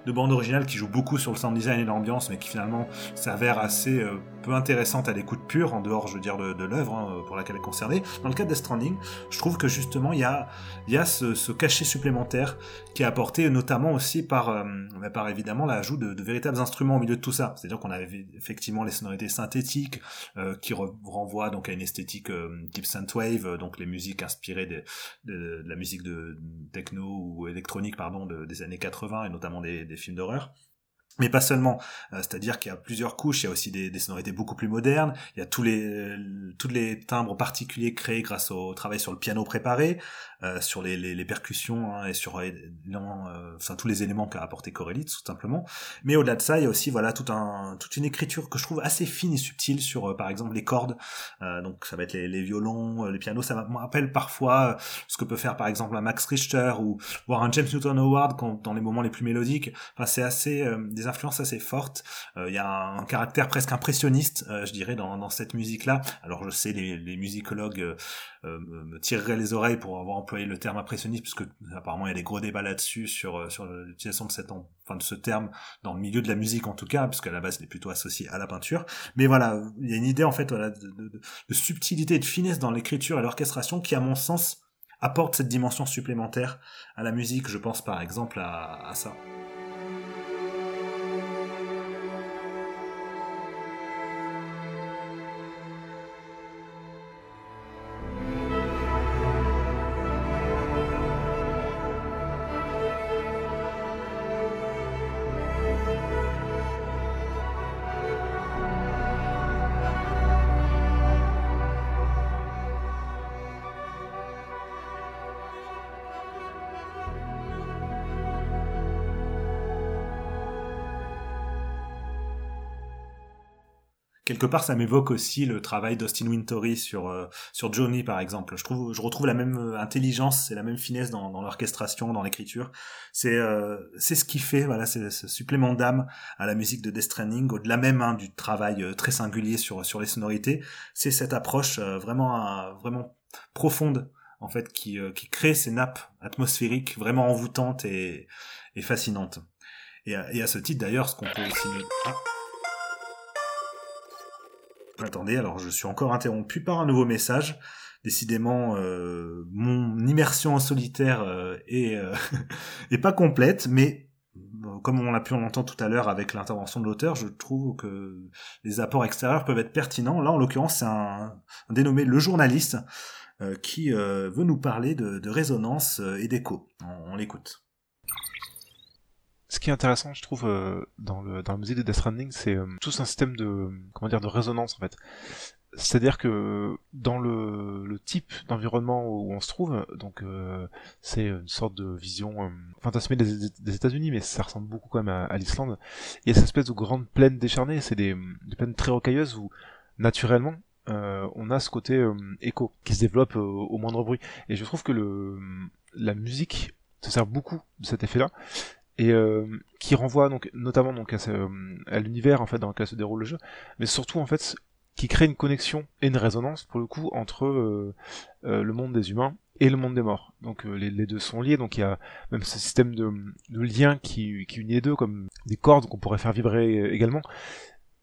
de bandes originales qui jouent beaucoup sur le sound design et l'ambiance, mais qui finalement s'avèrent assez euh, peu intéressantes à l'écoute pure, en dehors, je veux dire, de, l'œuvre hein, pour laquelle elle est concernée. Dans le cas de Death Stranding, je trouve que justement, il y a, y a ce, cachet supplémentaire qui est apporté notamment aussi par, euh, bah, par évidemment l'ajout de, véritables instruments au milieu de tout ça. C'est-à-dire qu'on avait effectivement les sonorités synthétiques euh, qui renvoient donc à une esthétique type synthwave, donc les musiques inspirées de, la musique de techno ou électronique pardon des années 80 et notamment des films d'horreur. Mais pas seulement. Euh, c'est-à-dire qu'il y a plusieurs couches. Il y a aussi des, sonorités beaucoup plus modernes. Il y a tous les tous les timbres particuliers créés grâce au travail sur le piano préparé, euh, sur les, les, percussions hein, et sur euh, euh, enfin tous les éléments qu'a apporté Corelli tout simplement. Mais au-delà de ça, il y a aussi voilà tout un toute une écriture que je trouve assez fine et subtile sur par exemple les cordes. donc ça va être les, les violons, les pianos. Ça me rappelle parfois ce que peut faire par exemple un Max Richter ou voir un James Newton Howard quand, dans les moments les plus mélodiques. Enfin c'est assez des influences assez fortes. Euh, il y a un, caractère presque impressionniste, euh, je dirais, dans, cette musique-là. Alors je sais, les, musicologues euh, me tireraient les oreilles pour avoir employé le terme impressionniste, puisque apparemment il y a des gros débats là-dessus sur l'utilisation de ce terme dans le milieu de la musique en tout cas, puisqu'à la base il est plutôt associé à la peinture. Mais voilà, il y a une idée en fait de, subtilité et de finesse dans l'écriture et l'orchestration qui, à mon sens, apporte cette dimension supplémentaire à la musique. Je pense par exemple à ça. Quelque part ça m'évoque aussi le travail d'Austin Wintory sur euh, sur Johnny par exemple. Je trouve je retrouve la même euh, intelligence et la même finesse dans, l'orchestration dans l'écriture. C'est euh, c'est ce qui fait voilà ce supplément d'âme à la musique de Death Stranding au-delà même hein, du travail très singulier sur sur les sonorités. C'est cette approche vraiment vraiment profonde en fait qui qui crée ces nappes atmosphériques vraiment envoûtantes et et fascinantes. Et à, et à ce titre d'ailleurs ce qu'on peut aussi ah. Attendez, alors je suis encore interrompu par un nouveau message. Décidément, euh, mon immersion en solitaire euh, est, euh, est pas complète, mais comme on l'a pu en entendre tout à l'heure avec l'intervention de l'auteur, je trouve que les apports extérieurs peuvent être pertinents. Là, en l'occurrence, c'est un, dénommé le journaliste qui veut nous parler de, résonance et d'écho. On l'écoute
ce qui est intéressant, je trouve, euh, dans, le, dans la musique de Death Stranding, c'est euh, tout un système de, comment dire, de résonance, en fait. C'est-à-dire que dans le, le type d'environnement où on se trouve, donc euh, c'est une sorte de vision fantasmée des, des États-Unis, mais ça ressemble beaucoup quand même à, à l'Islande. Il y a cette espèce de grande plaine décharnée, c'est des, des plaines très rocailleuses où naturellement on a ce côté écho qui se développe au moindre bruit. Et je trouve que le, la musique se sert beaucoup de cet effet-là et euh, qui renvoie donc notamment donc à, à l'univers en fait dans lequel se déroule le jeu, mais surtout en fait qui crée une connexion et une résonance pour le coup entre euh, euh, le monde des humains et le monde des morts. Donc les, les, deux sont liés, donc il y a même ce système de, de lien qui, qui unit les deux, comme des cordes qu'on pourrait faire vibrer également.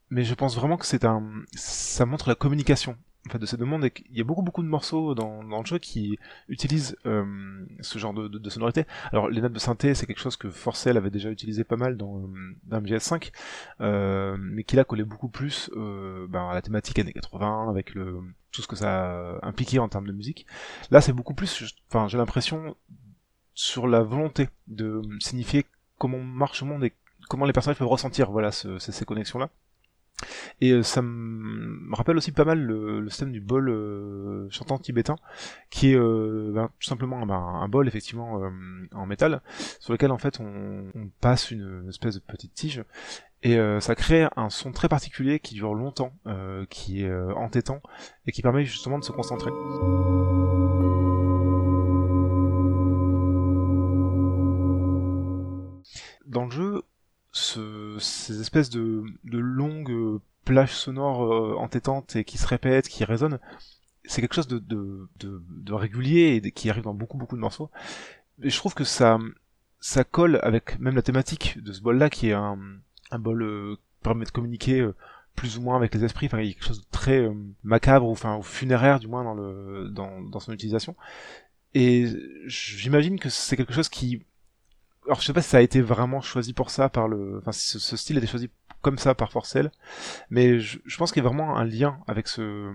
Mais je pense vraiment que c'est un, ça montre la communication enfin, de ces deux mondes, il y a beaucoup beaucoup de morceaux dans, le jeu qui utilisent euh, ce genre de, de, sonorité. Alors les notes de synthé, c'est quelque chose que Forcell avait déjà utilisé pas mal dans, dans MGS5, euh, mais qui là collait beaucoup plus euh, ben, à la thématique années 80 avec le tout ce que ça impliquait en termes de musique. Là, c'est beaucoup plus, enfin, j'ai l'impression sur la volonté de signifier comment marche le monde et comment les personnages peuvent ressentir voilà ce, ces, ces connexions là et euh, ça me rappelle aussi pas mal le, le système du bol euh, chantant tibétain, qui est euh, ben, tout simplement ben, un bol effectivement en métal, sur lequel en fait on, on, passe une espèce de petite tige, et ça crée un son très particulier qui dure longtemps, qui est entêtant, et qui permet justement de se concentrer. Dans le jeu, ce, ces espèces de, de longues euh, plages sonores euh, entêtantes et qui se répètent, qui résonnent, c'est quelque chose de, de, de, de, régulier et qui arrive dans beaucoup beaucoup de morceaux. Et je trouve que ça, ça colle avec même la thématique de ce bol-là, qui est un, un bol euh, qui permet de communiquer euh, plus ou moins avec les esprits. Enfin, il y a quelque chose de très macabre, ou enfin, ou funéraire du moins dans, le, dans, dans son utilisation. Et j'imagine que c'est quelque chose qui alors je sais pas si ça a été vraiment choisi pour ça par le, enfin si ce, style a été choisi comme ça par Forcel, mais je, je pense qu'il y a vraiment un lien avec ce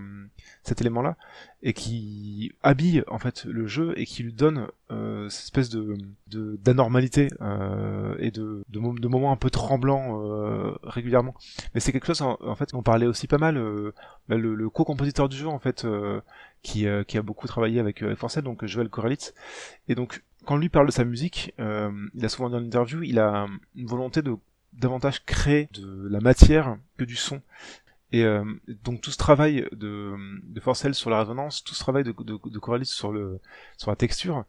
cet élément-là et qui habille en fait le jeu et qui lui donne euh, cette espèce de d'anormalité euh, et de, de, moments un peu tremblants euh, régulièrement. Mais c'est quelque chose en, fait on parlait aussi pas mal euh, bah, le, le co-compositeur du jeu en fait euh, qui, euh, qui a beaucoup travaillé avec, avec Forcel donc Joel Korelitz et donc quand lui parle de sa musique, il a souvent dit en interview, il a une volonté de davantage créer de la matière que du son. Et euh, donc tout ce travail de, de Forcel sur la résonance, tout ce travail de, de, de sur, le, sur la texture,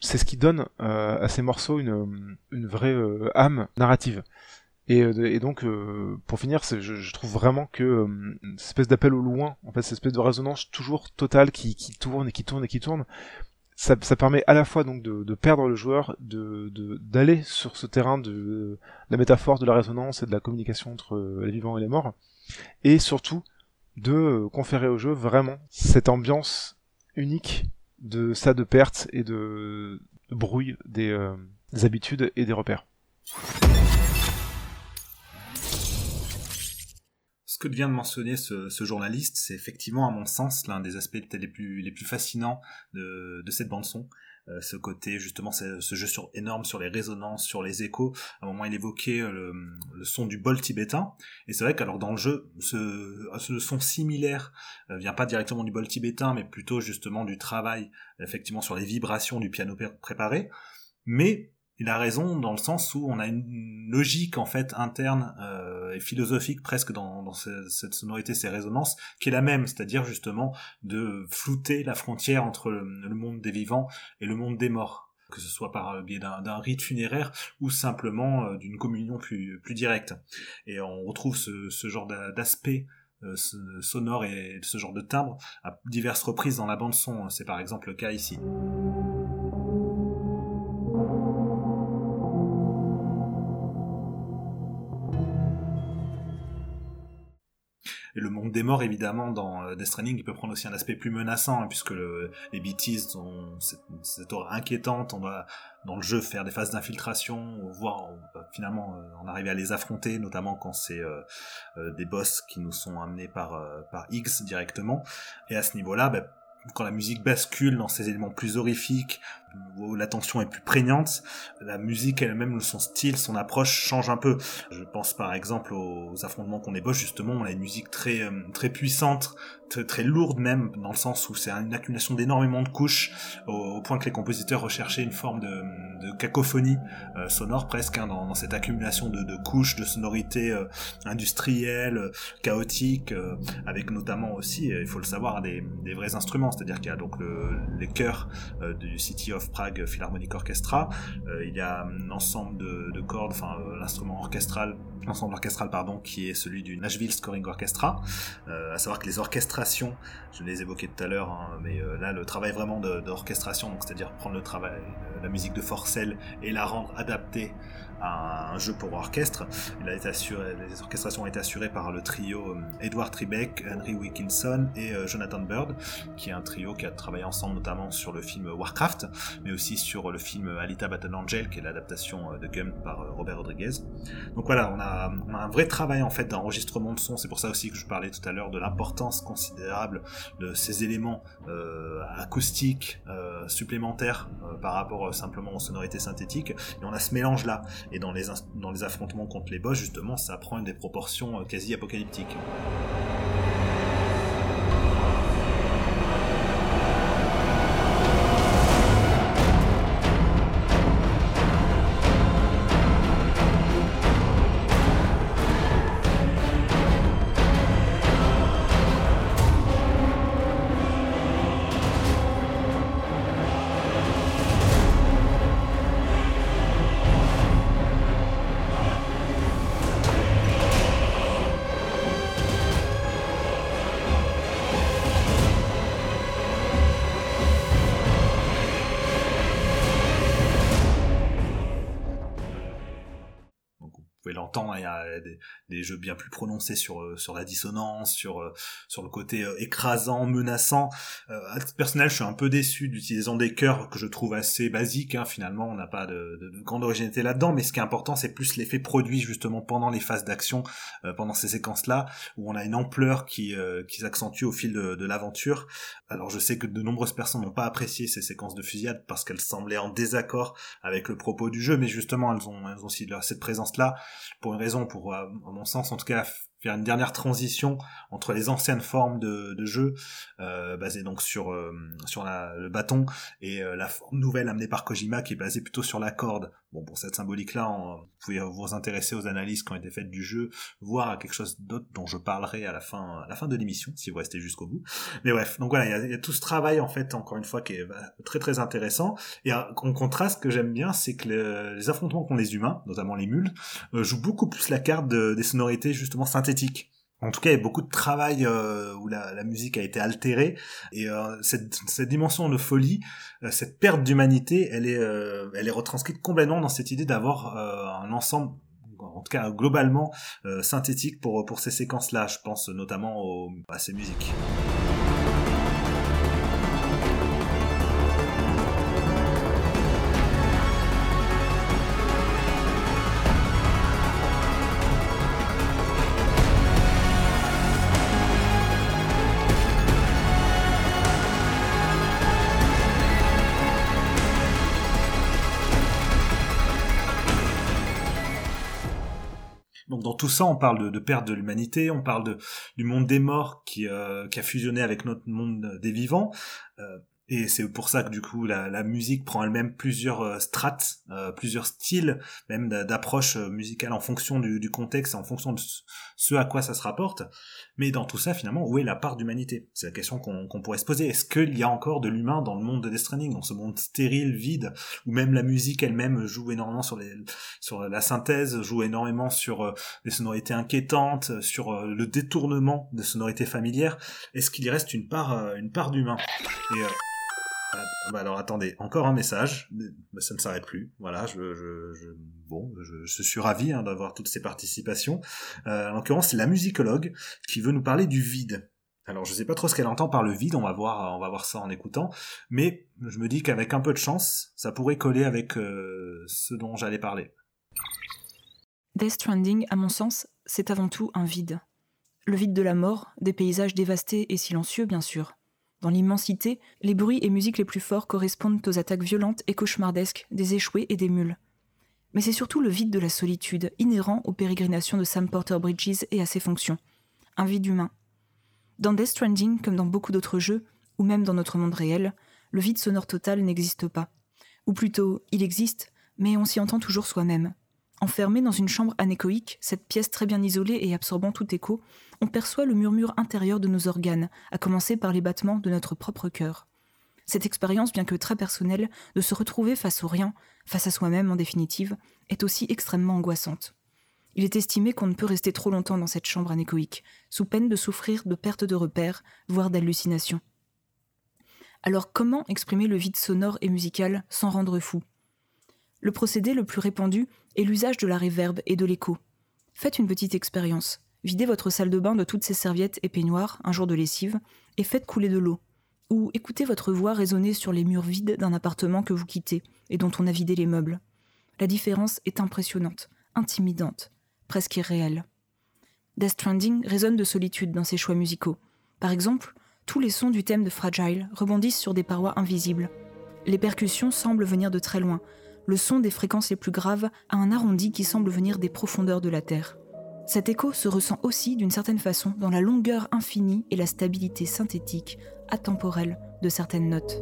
c'est ce qui donne euh, à ces morceaux une, une vraie euh, âme narrative. Et, et donc, pour finir, je, je, trouve vraiment que cette espèce d'appel au loin, en fait, cette espèce de résonance toujours totale qui, qui tourne et qui tourne et qui tourne, ça, permet à la fois donc de, perdre le joueur, de d'aller sur ce terrain de, la métaphore, de la résonance et de la communication entre les vivants et les morts, et surtout de euh, conférer au jeu vraiment cette ambiance unique de ça de perte et de, de brouille des, euh, des habitudes et des repères.
Que vient de mentionner ce, journaliste, c'est effectivement, à mon sens, l'un des aspects les plus, les plus fascinants de, cette bande-son. Euh, ce côté, justement, ce jeu sur, énorme sur les résonances, sur les échos. À un moment, il évoquait euh, le, son du bol tibétain. Et c'est vrai qu'alors, dans le jeu, ce, ce son similaire euh, vient pas directement du bol tibétain, mais plutôt, justement, du travail, effectivement, sur les vibrations du piano préparé. Mais il a raison dans le sens où on a une logique en fait interne euh, et philosophique presque dans, cette sonorité, ces résonances, qui est la même, c'est-à-dire justement de flouter la frontière entre le, monde des vivants et le monde des morts que ce soit par le biais d'un rite funéraire ou simplement euh, d'une communion plus, directe. Et on retrouve ce, genre d'aspect euh, sonore et ce genre de timbre à diverses reprises dans la bande son. C'est par exemple le cas ici. Monde des morts, évidemment, dans euh, Death Stranding, il peut prendre aussi un aspect plus menaçant, hein, puisque les BTs ont cette, aura inquiétante. On va, dans le jeu, faire des phases d'infiltration, voir finalement euh, en arriver à les affronter, notamment quand c'est euh, des boss qui nous sont amenés par, par X directement. Et à ce niveau-là, bah, quand la musique bascule dans ces éléments plus horrifiques, où la est plus prégnante, la musique elle-même, son style, son approche change un peu. Je pense par exemple aux affrontements qu'on ébauche justement, on a une musique très euh, très puissante, très, lourde même, dans le sens où c'est une accumulation d'énormément de couches, au, point que les compositeurs recherchaient une forme de, de cacophonie euh, sonore presque hein, dans, dans, cette accumulation de, de couches, de sonorités euh, industrielles, chaotiques, avec notamment aussi, il faut le savoir, des, des vrais instruments, c'est-à-dire qu'il y a donc le, les chœurs du City of Prague Philharmonic Orchestra. Euh, il y a un ensemble de, cordes, enfin euh, l'instrument orchestral l'ensemble orchestral pardon qui est celui du Nashville Scoring Orchestra euh, à savoir que les orchestrations je les évoquais tout à l'heure hein, mais là le travail vraiment d'orchestration c'est-à-dire prendre le travail la musique de Forcel et la rendre adaptée un jeu pour orchestre. A été assuré, les orchestrations ont été assurées par le trio euh, Edward Tribeck, Henry Wilkinson et euh, Jonathan Bird, qui est un trio qui a travaillé ensemble notamment sur le film Warcraft, mais aussi sur le film Alita Battle Angel, qui est l'adaptation euh, de Gum par Robert Rodriguez. Donc voilà, on a, un vrai travail en fait d'enregistrement de son. C'est pour ça aussi que je parlais tout à l'heure de l'importance considérable de ces éléments acoustiques supplémentaires par rapport simplement aux sonorités synthétiques. Et on a ce mélange là. Et dans les, dans les affrontements contre les boss, justement, ça prend des proportions euh, quasi apocalyptiques. Jeux bien plus prononcés sur sur la dissonance, sur sur le côté écrasant, menaçant. à titre personnel, je suis un peu déçu d'utilisation des chœurs que je trouve assez basiques. Hein, finalement, on n'a pas de, de, grande originalité là-dedans, mais ce qui est important, c'est plus l'effet produit justement pendant les phases d'action, pendant ces séquences-là, où on a une ampleur qui qui s'accentue au fil de, de l'aventure. Alors je sais que de nombreuses personnes n'ont pas apprécié ces séquences de fusillade parce qu'elles semblaient en désaccord avec le propos du jeu, mais justement elles ont, elles ont aussi cette présence-là pour une raison, pour à mon sens en tout cas faire une dernière transition entre les anciennes formes de, jeu euh, basées donc sur euh, sur la, le bâton et euh, la nouvelle amenée par Kojima qui est basée plutôt sur la corde. Bon pour cette symbolique là, vous pouvez vous intéresser aux analyses qui ont été faites du jeu, voir à quelque chose d'autre dont je parlerai à la fin de l'émission si vous restez jusqu'au bout. Mais bref, donc voilà, il y, a, tout ce travail en fait encore une fois qui est bah, très très intéressant et en contraste ce que j'aime bien c'est que les affrontements qu'ont les humains, notamment les mules, jouent beaucoup plus la carte des sonorités justement synthétiques en tout cas, il y a beaucoup de travail euh, où la, musique a été altérée et euh, cette, dimension de folie, euh, cette perte d'humanité, elle est, elle est retranscrite complètement dans cette idée d'avoir un ensemble, en tout cas globalement synthétique pour pour ces séquences-là. Je pense notamment à ces musiques. Tout ça, on parle de, perte de l'humanité, on parle de, du monde des morts qui, euh, qui a fusionné avec notre monde des vivants. Euh, et c'est pour ça que du coup la, la musique prend elle-même plusieurs euh, strates, euh, plusieurs styles, même d'approche euh, musicale en fonction du, du, contexte, en fonction de ce à quoi ça se rapporte. Mais dans tout ça, finalement, où est la part d'humanité? C'est la question qu'on pourrait se poser. Est-ce qu'il y a encore de l'humain dans le monde de Death Stranding, dans ce monde stérile, vide, où même la musique elle-même joue énormément sur, la synthèse, joue énormément sur les sonorités inquiétantes, sur le détournement de sonorités familières? Est-ce qu'il y reste une part, une part d'humain? Bah alors attendez, encore un message, ça ne s'arrête plus. Voilà, je, bon, je, suis ravi hein, d'avoir toutes ces participations. Euh, en l'occurrence, c'est la musicologue qui veut nous parler du vide. Alors je sais pas trop ce qu'elle entend par le vide, on va voir, on va voir ça en écoutant, mais je me dis qu'avec un peu de chance, ça pourrait coller avec euh, ce dont j'allais parler.
Death Stranding, à mon sens, c'est avant tout un vide. Le vide de la mort, des paysages dévastés et silencieux, bien sûr, dans l'immensité, les bruits et musiques les plus forts correspondent aux attaques violentes et cauchemardesques des échoués et des mules. Mais c'est surtout le vide de la solitude, inhérent aux pérégrinations de Sam Porter Bridges et à ses fonctions. Un vide humain. Dans Death Stranding, comme dans beaucoup d'autres jeux, ou même dans notre monde réel, le vide sonore total n'existe pas. Ou plutôt, il existe, mais on s'y entend toujours soi-même. Enfermé dans une chambre anéchoïque, cette pièce très bien isolée et absorbant tout écho, on perçoit le murmure intérieur de nos organes, à commencer par les battements de notre propre cœur. Cette expérience, bien que très personnelle, de se retrouver face au rien, face à soi-même en définitive, est aussi extrêmement angoissante. Il est estimé qu'on ne peut rester trop longtemps dans cette chambre anéchoïque, sous peine de souffrir de perte de repères, voire d'hallucinations. Alors comment exprimer le vide sonore et musical sans rendre fou? Le procédé le plus répandu et l'usage de la réverbe et de l'écho. Faites une petite expérience. Videz votre salle de bain de toutes ses serviettes et peignoirs un jour de lessive et faites couler de l'eau. Ou écoutez votre voix résonner sur les murs vides d'un appartement que vous quittez et dont on a vidé les meubles. La différence est impressionnante, intimidante, presque irréelle. Death Stranding résonne de solitude dans ses choix musicaux. Par exemple, tous les sons du thème de Fragile rebondissent sur des parois invisibles. Les percussions semblent venir de très loin, le son des fréquences les plus graves a un arrondi qui semble venir des profondeurs de la Terre. Cet écho se ressent aussi d'une certaine façon dans la longueur infinie et la stabilité synthétique, atemporelle de certaines notes.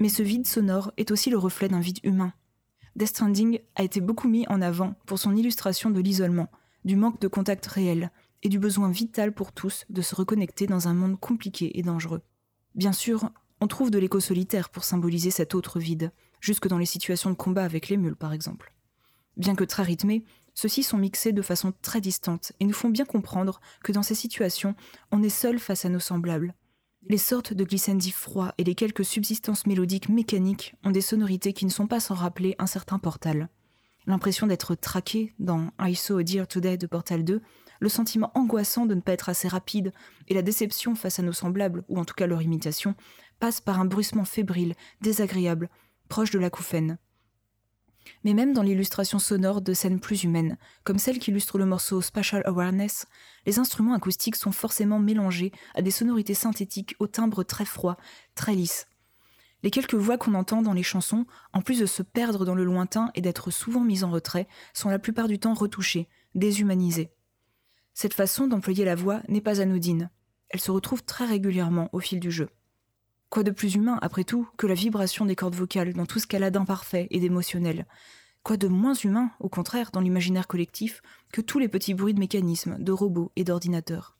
Mais ce vide sonore est aussi le reflet d'un vide humain. Death Stranding a été beaucoup mis en avant pour son illustration de l'isolement, du manque de contact réel et du besoin vital pour tous de se reconnecter dans un monde compliqué et dangereux. Bien sûr, On trouve de l'écho solitaire pour symboliser cet autre vide, jusque dans les situations de combat avec les mules par exemple. Bien que très rythmés, ceux-ci sont mixés de façon très distante et nous font bien comprendre que dans ces situations, on est seul face à nos semblables. Les sortes de glissandi froids et les quelques subsistances mélodiques mécaniques ont des sonorités qui ne sont pas sans rappeler un certain Portal. L'impression d'être traqué dans I Saw a Deer Today de Portal 2 le sentiment angoissant de ne pas être assez rapide et la déception face à nos semblables, ou en tout cas leur imitation, passent par un bruissement fébrile, désagréable, proche de l'acouphène. Mais même dans l'illustration sonore de scènes plus humaines, comme celle qui illustre le morceau Spatial Awareness, les instruments acoustiques sont forcément mélangés à des sonorités synthétiques au timbre très froid, très lisse. Les quelques voix qu'on entend dans les chansons, en plus de se perdre dans le lointain et d'être souvent mises en retrait, sont la plupart du temps retouchées, déshumanisées. Cette façon d'employer la voix n'est pas anodine. Elle se retrouve très régulièrement au fil du jeu. Quoi de plus humain, après tout, que la vibration des cordes vocales dans tout ce qu'elle a d'imparfait et d'émotionnel? Quoi de moins humain, au contraire, dans l'imaginaire collectif, que tous les petits bruits de mécanismes, de robots et d'ordinateurs?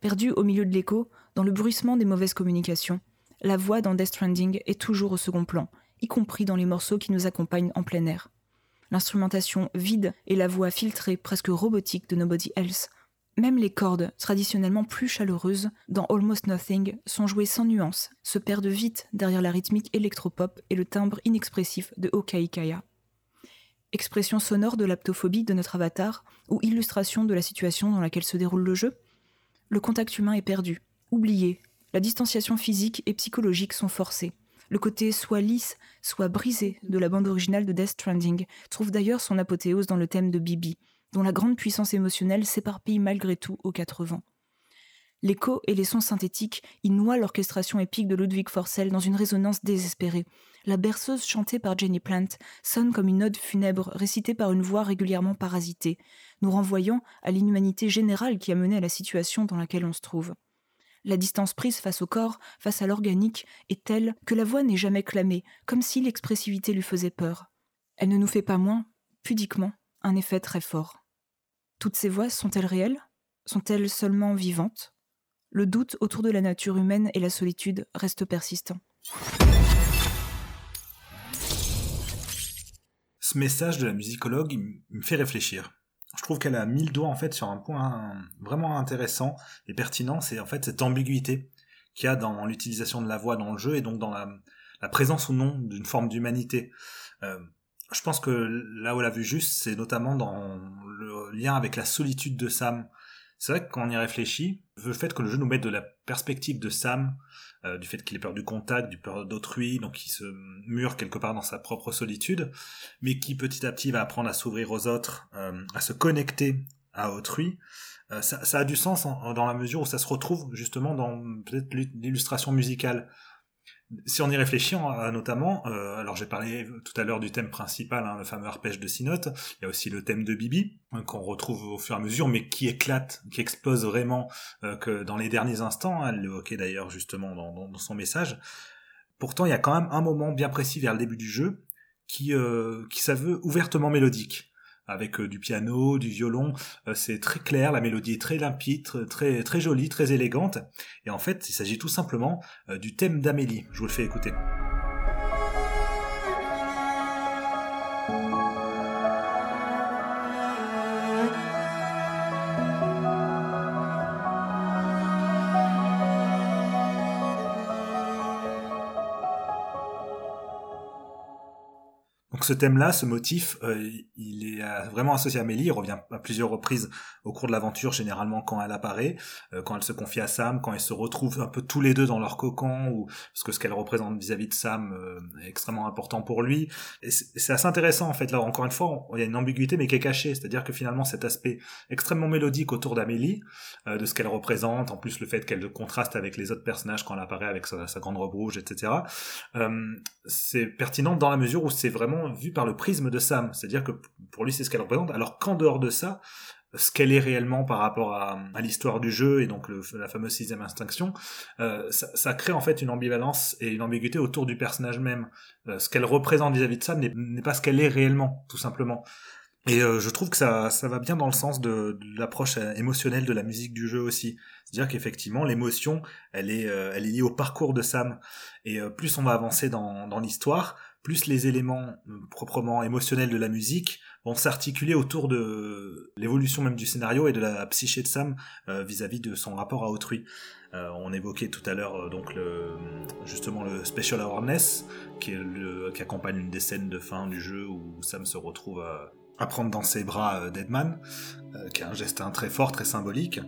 Perdu au milieu de l'écho, dans le bruissement des mauvaises communications, la voix dans Death Stranding est toujours au second plan, y compris dans les morceaux qui nous accompagnent en plein air l'instrumentation vide et la voix filtrée presque robotique de Nobody Else. Même les cordes, traditionnellement plus chaleureuses, dans Almost Nothing, sont jouées sans nuance, se perdent vite derrière la rythmique électropop et le timbre inexpressif de Okaikaya. Expression sonore de l'aptophobie de notre avatar, ou illustration de la situation dans laquelle se déroule le jeu Le contact humain est perdu, oublié, la distanciation physique et psychologique sont forcées. Le côté soit lisse, soit brisé de la bande originale de Death Stranding trouve d'ailleurs son apothéose dans le thème de Bibi, dont la grande puissance émotionnelle s'éparpille malgré tout aux quatre vents. L'écho et les sons synthétiques y noient l'orchestration épique de Ludwig Forcel dans une résonance désespérée. La berceuse chantée par Jenny Plant sonne comme une ode funèbre récitée par une voix régulièrement parasitée, nous renvoyant à l'inhumanité générale qui a mené à la situation dans laquelle on se trouve. La distance prise face au corps, face à l'organique, est telle que la voix n'est jamais clamée, comme si l'expressivité lui faisait peur. Elle ne nous fait pas moins, pudiquement, un effet très fort. Toutes ces voix sont-elles réelles? Sont-elles seulement vivantes? Le doute autour de la nature humaine et la solitude reste persistant.
Ce message de la musicologue, me fait réfléchir je trouve qu'elle a mis le doigt en fait sur un point vraiment intéressant et pertinent, c'est en fait cette ambiguïté qu'il y a dans l'utilisation de la voix dans le jeu et donc dans la, présence ou non d'une forme d'humanité. Euh, je pense que là où elle a vu juste, c'est notamment dans lien avec la solitude de Sam. C'est vrai que y réfléchit, le fait que le jeu nous mette de la perspective de Sam, euh, du fait qu'il ait peur du contact, du peur d'autrui, donc il se mure quelque part dans sa propre solitude, mais qui petit à petit va apprendre à s'ouvrir aux autres, euh, à se connecter à autrui. Euh, ça, a du sens dans la mesure où ça se retrouve justement dans peut-être l'illustration musicale si on y réfléchit, notamment, euh, alors j'ai parlé tout à l'heure du thème principal, hein, le fameux arpège de Sinote, il y a aussi le thème de Bibi, hein, qu'on retrouve au fur et à mesure, mais qui éclate, qui explose vraiment, euh, que dans les derniers instants, hein, elle l'évoquait d'ailleurs justement dans, son message. Pourtant, il y a quand même un moment bien précis vers le début du jeu qui, euh, qui ouvertement mélodique avec euh, du piano, du violon. Euh, c'est très clair, la mélodie est très limpide, très, très jolie, très élégante. Et en fait, il s'agit tout simplement euh, du thème d'Amélie. Je vous le fais écouter. Ce thème-là, ce motif, euh, il est euh, vraiment associé à Amélie. Il revient à plusieurs reprises au cours de l'aventure, généralement quand elle apparaît, euh, quand elle se confie à Sam, quand ils se retrouvent un peu tous les deux dans leur cocon, ou parce que ce qu'elle représente vis-à-vis de Sam est extrêmement important pour lui. C'est assez intéressant en fait. Là, encore une fois, il y a une ambiguïté mais qui est cachée, c'est-à-dire que finalement cet aspect extrêmement mélodique autour d'Amélie, de ce qu'elle représente, en plus le fait qu'elle contraste avec les autres personnages quand elle apparaît avec sa grande robe rouge, etc. c'est pertinent dans la mesure où c'est vraiment vu par le prisme de Sam. C'est-à-dire que pour lui, c'est ce qu'elle représente, alors qu'en dehors de ça, ce qu'elle est réellement par rapport à, l'histoire du jeu et donc la fameuse sixième instinction, euh, ça, crée en fait une ambivalence et une ambiguïté autour du personnage même. Euh, ce qu'elle représente vis-à-vis de Sam n'est pas ce qu'elle est réellement, tout simplement. Et euh, je trouve que ça, va bien dans le sens de, l'approche émotionnelle de la musique du jeu aussi. C'est-à-dire qu'effectivement, l'émotion, elle est, liée au parcours de Sam. Et plus on va avancer dans l'histoire, plus les éléments proprement émotionnels de la musique vont s'articuler autour de l'évolution même du scénario et de la psyché de Sam vis-à-vis de son rapport à autrui. on évoquait tout à l'heure donc le, justement le special awareness qui, est accompagne une des scènes de fin du jeu où Sam se retrouve à, prendre dans ses bras euh, Deadman, euh, qui a un geste très fort, très symbolique.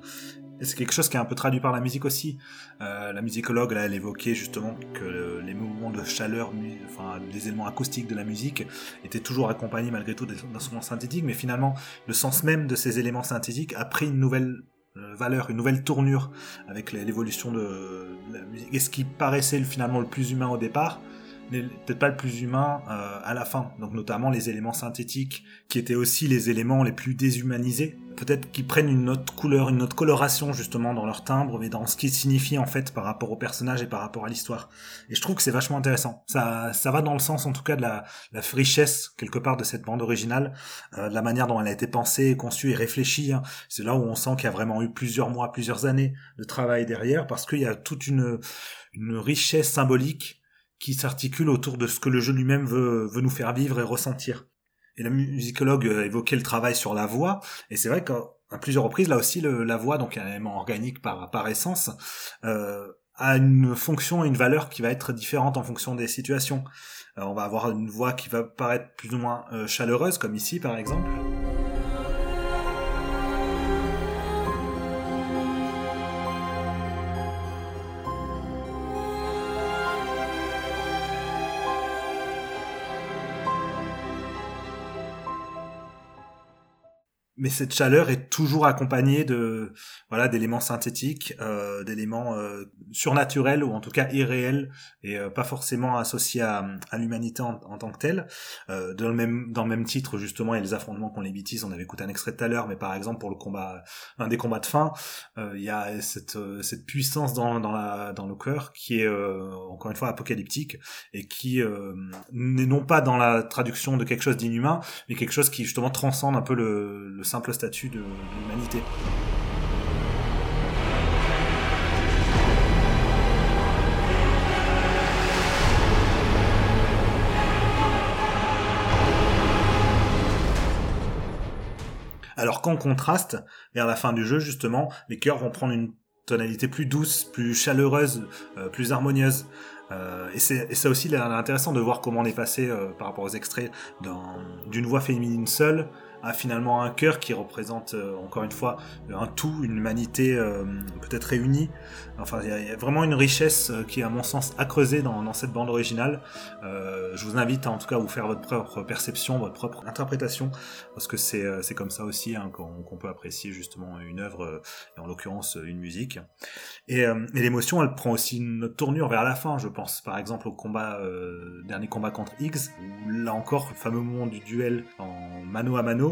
C'est quelque chose qui est un peu traduit par la musique aussi. Euh, la musicologue, elle évoquait justement que les mouvements de chaleur, enfin, les éléments acoustiques de la musique étaient toujours accompagnés malgré tout d'instruments synthétiques, mais finalement, le sens même de ces éléments synthétiques a pris une nouvelle valeur, une nouvelle tournure avec l'évolution de la musique. Et ce qui paraissait finalement le plus humain au départ, peut-être pas le plus humain euh, à la fin. Donc notamment les éléments synthétiques, qui étaient aussi les éléments les plus déshumanisés. Peut-être qu'ils prennent une autre couleur, une autre coloration justement dans leur timbre, mais dans ce qu'ils signifient en fait par rapport au personnage et par rapport à l'histoire. Et je trouve que c'est vachement intéressant. Ça, ça va dans le sens en tout cas de la, la richesse quelque part de cette bande originale, euh, de la manière dont elle a été pensée, conçue et réfléchie. Hein. C'est là où on sent qu'il y a vraiment eu plusieurs mois, plusieurs années de travail derrière, parce qu'il y a toute une, une richesse symbolique qui s'articule autour de ce que le jeu lui-même veut, veut nous faire vivre et ressentir. Et la musicologue évoquait le travail sur la voix, et c'est vrai qu'à plusieurs reprises, là aussi, le, la voix, donc un élément organique par, essence, euh, a une fonction et une valeur qui va être différente en fonction des situations. Euh, on va avoir une voix qui va paraître plus ou moins euh, chaleureuse, comme ici par exemple. Mais cette chaleur est toujours accompagnée de voilà d'éléments synthétiques, euh, d'éléments euh, surnaturels ou en tout cas irréels et euh, pas forcément associés à, à l'humanité en, tant que telle. Euh, dans le même dans le même titre justement, il y a les affrontements qu'on les bêtises. On avait écouté un extrait tout à l'heure, mais par exemple pour le combat, un des combats de fin, euh, il y a cette cette puissance dans dans la dans le cœur qui est encore une fois apocalyptique et qui n'est non pas dans la traduction de quelque chose d'inhumain, mais quelque chose qui justement transcende un peu le, le simple statut de, l'humanité. Alors qu'en contraste, vers la fin du jeu, justement, les cœurs vont prendre une tonalité plus douce, plus chaleureuse, euh, plus harmonieuse. Euh, et c'est aussi intéressant de voir comment on est passé euh, par rapport aux extraits d'une voix féminine seule a finalement un cœur qui représente euh, encore une fois un tout, une humanité euh, peut-être réunie. Enfin, il y, a vraiment une richesse euh, qui est à mon sens à creuser dans, cette bande originale. je vous invite en tout cas à vous faire votre propre perception, votre propre interprétation, parce que c'est comme ça aussi hein, qu'on peut apprécier justement une œuvre, et en l'occurrence une musique. Et, l'émotion, elle prend aussi une tournure vers la fin. Je pense par exemple au combat, dernier combat contre X, où là encore, le fameux moment du duel en mano à mano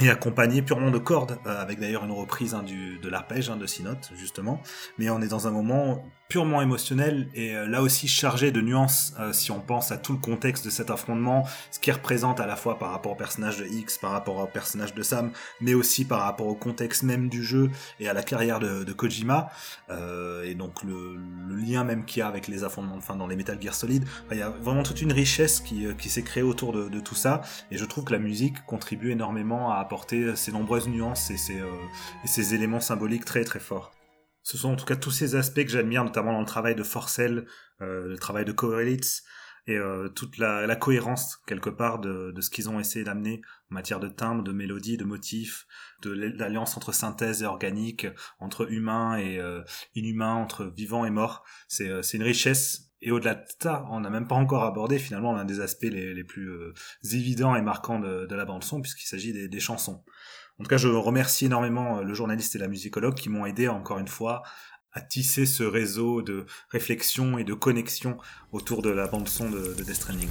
et accompagné purement de cordes, euh, avec d'ailleurs une reprise hein, du, de l'arpège hein, de Sinote, justement. Mais on est dans un moment purement émotionnel et euh, là aussi chargé de nuances euh, si on pense à tout le contexte de cet affrontement, ce qui représente à la fois par rapport au personnage de X, par rapport au personnage de Sam, mais aussi par rapport au contexte même du jeu et à la carrière de, de Kojima, et donc le, lien même qu'il y a avec les affrontements enfin, dans les Metal Gear Solid. il y a vraiment toute une richesse qui, qui s'est créée autour de, de, tout ça, et je trouve que la musique contribue énormément à apporter ces nombreuses nuances et ces, et ces éléments symboliques très très forts ce sont en tout cas tous ces aspects que j'admire, notamment dans le travail de Forcell, euh, le travail de Koelitz, et euh, toute la, cohérence quelque part de, ce qu'ils ont essayé d'amener en matière de timbre, de mélodie, de motifs, de l'alliance entre synthèse et organique, entre humain et euh, inhumain, entre vivant et mort. C'est euh, une richesse. Et au-delà de ça, on n'a même pas encore abordé finalement l'un des aspects les, plus euh, évidents et marquants de, la bande son, puisqu'il s'agit des, des chansons. En tout cas, je remercie énormément euh, le journaliste et la musicologue qui m'ont aidé encore une fois à tisser ce réseau de réflexion et de connexion autour de la bande son de, de Death Stranding.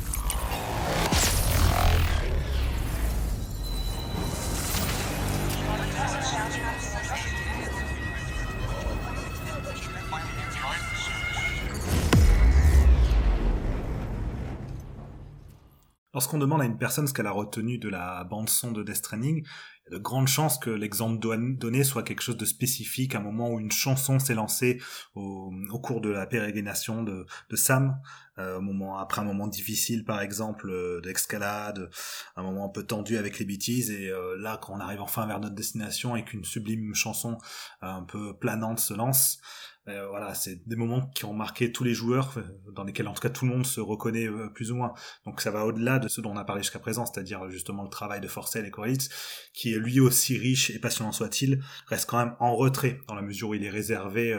Lorsqu'on demande à une personne ce qu'elle a retenu de la bande son de Death Stranding, il y a de grandes chances que l'exemple donné soit quelque chose de spécifique, un moment où une chanson s'est lancée au, cours de la pérégrination de, Sam, euh, moment, après un moment difficile par exemple euh, d'escalade, un moment un peu tendu avec les bêtises, et euh, là quand on arrive enfin vers notre destination et qu'une sublime chanson un peu planante se lance, euh, voilà, c'est des moments qui ont marqué tous les joueurs, euh, dans lesquels en tout cas tout le monde se reconnaît euh, plus ou moins. Donc ça va au-delà de ce dont on a parlé jusqu'à présent, c'est-à-dire justement le travail de Forcell et Koritz, qui est lui aussi riche et passionnant soit-il, reste quand même en retrait dans la mesure où il est réservé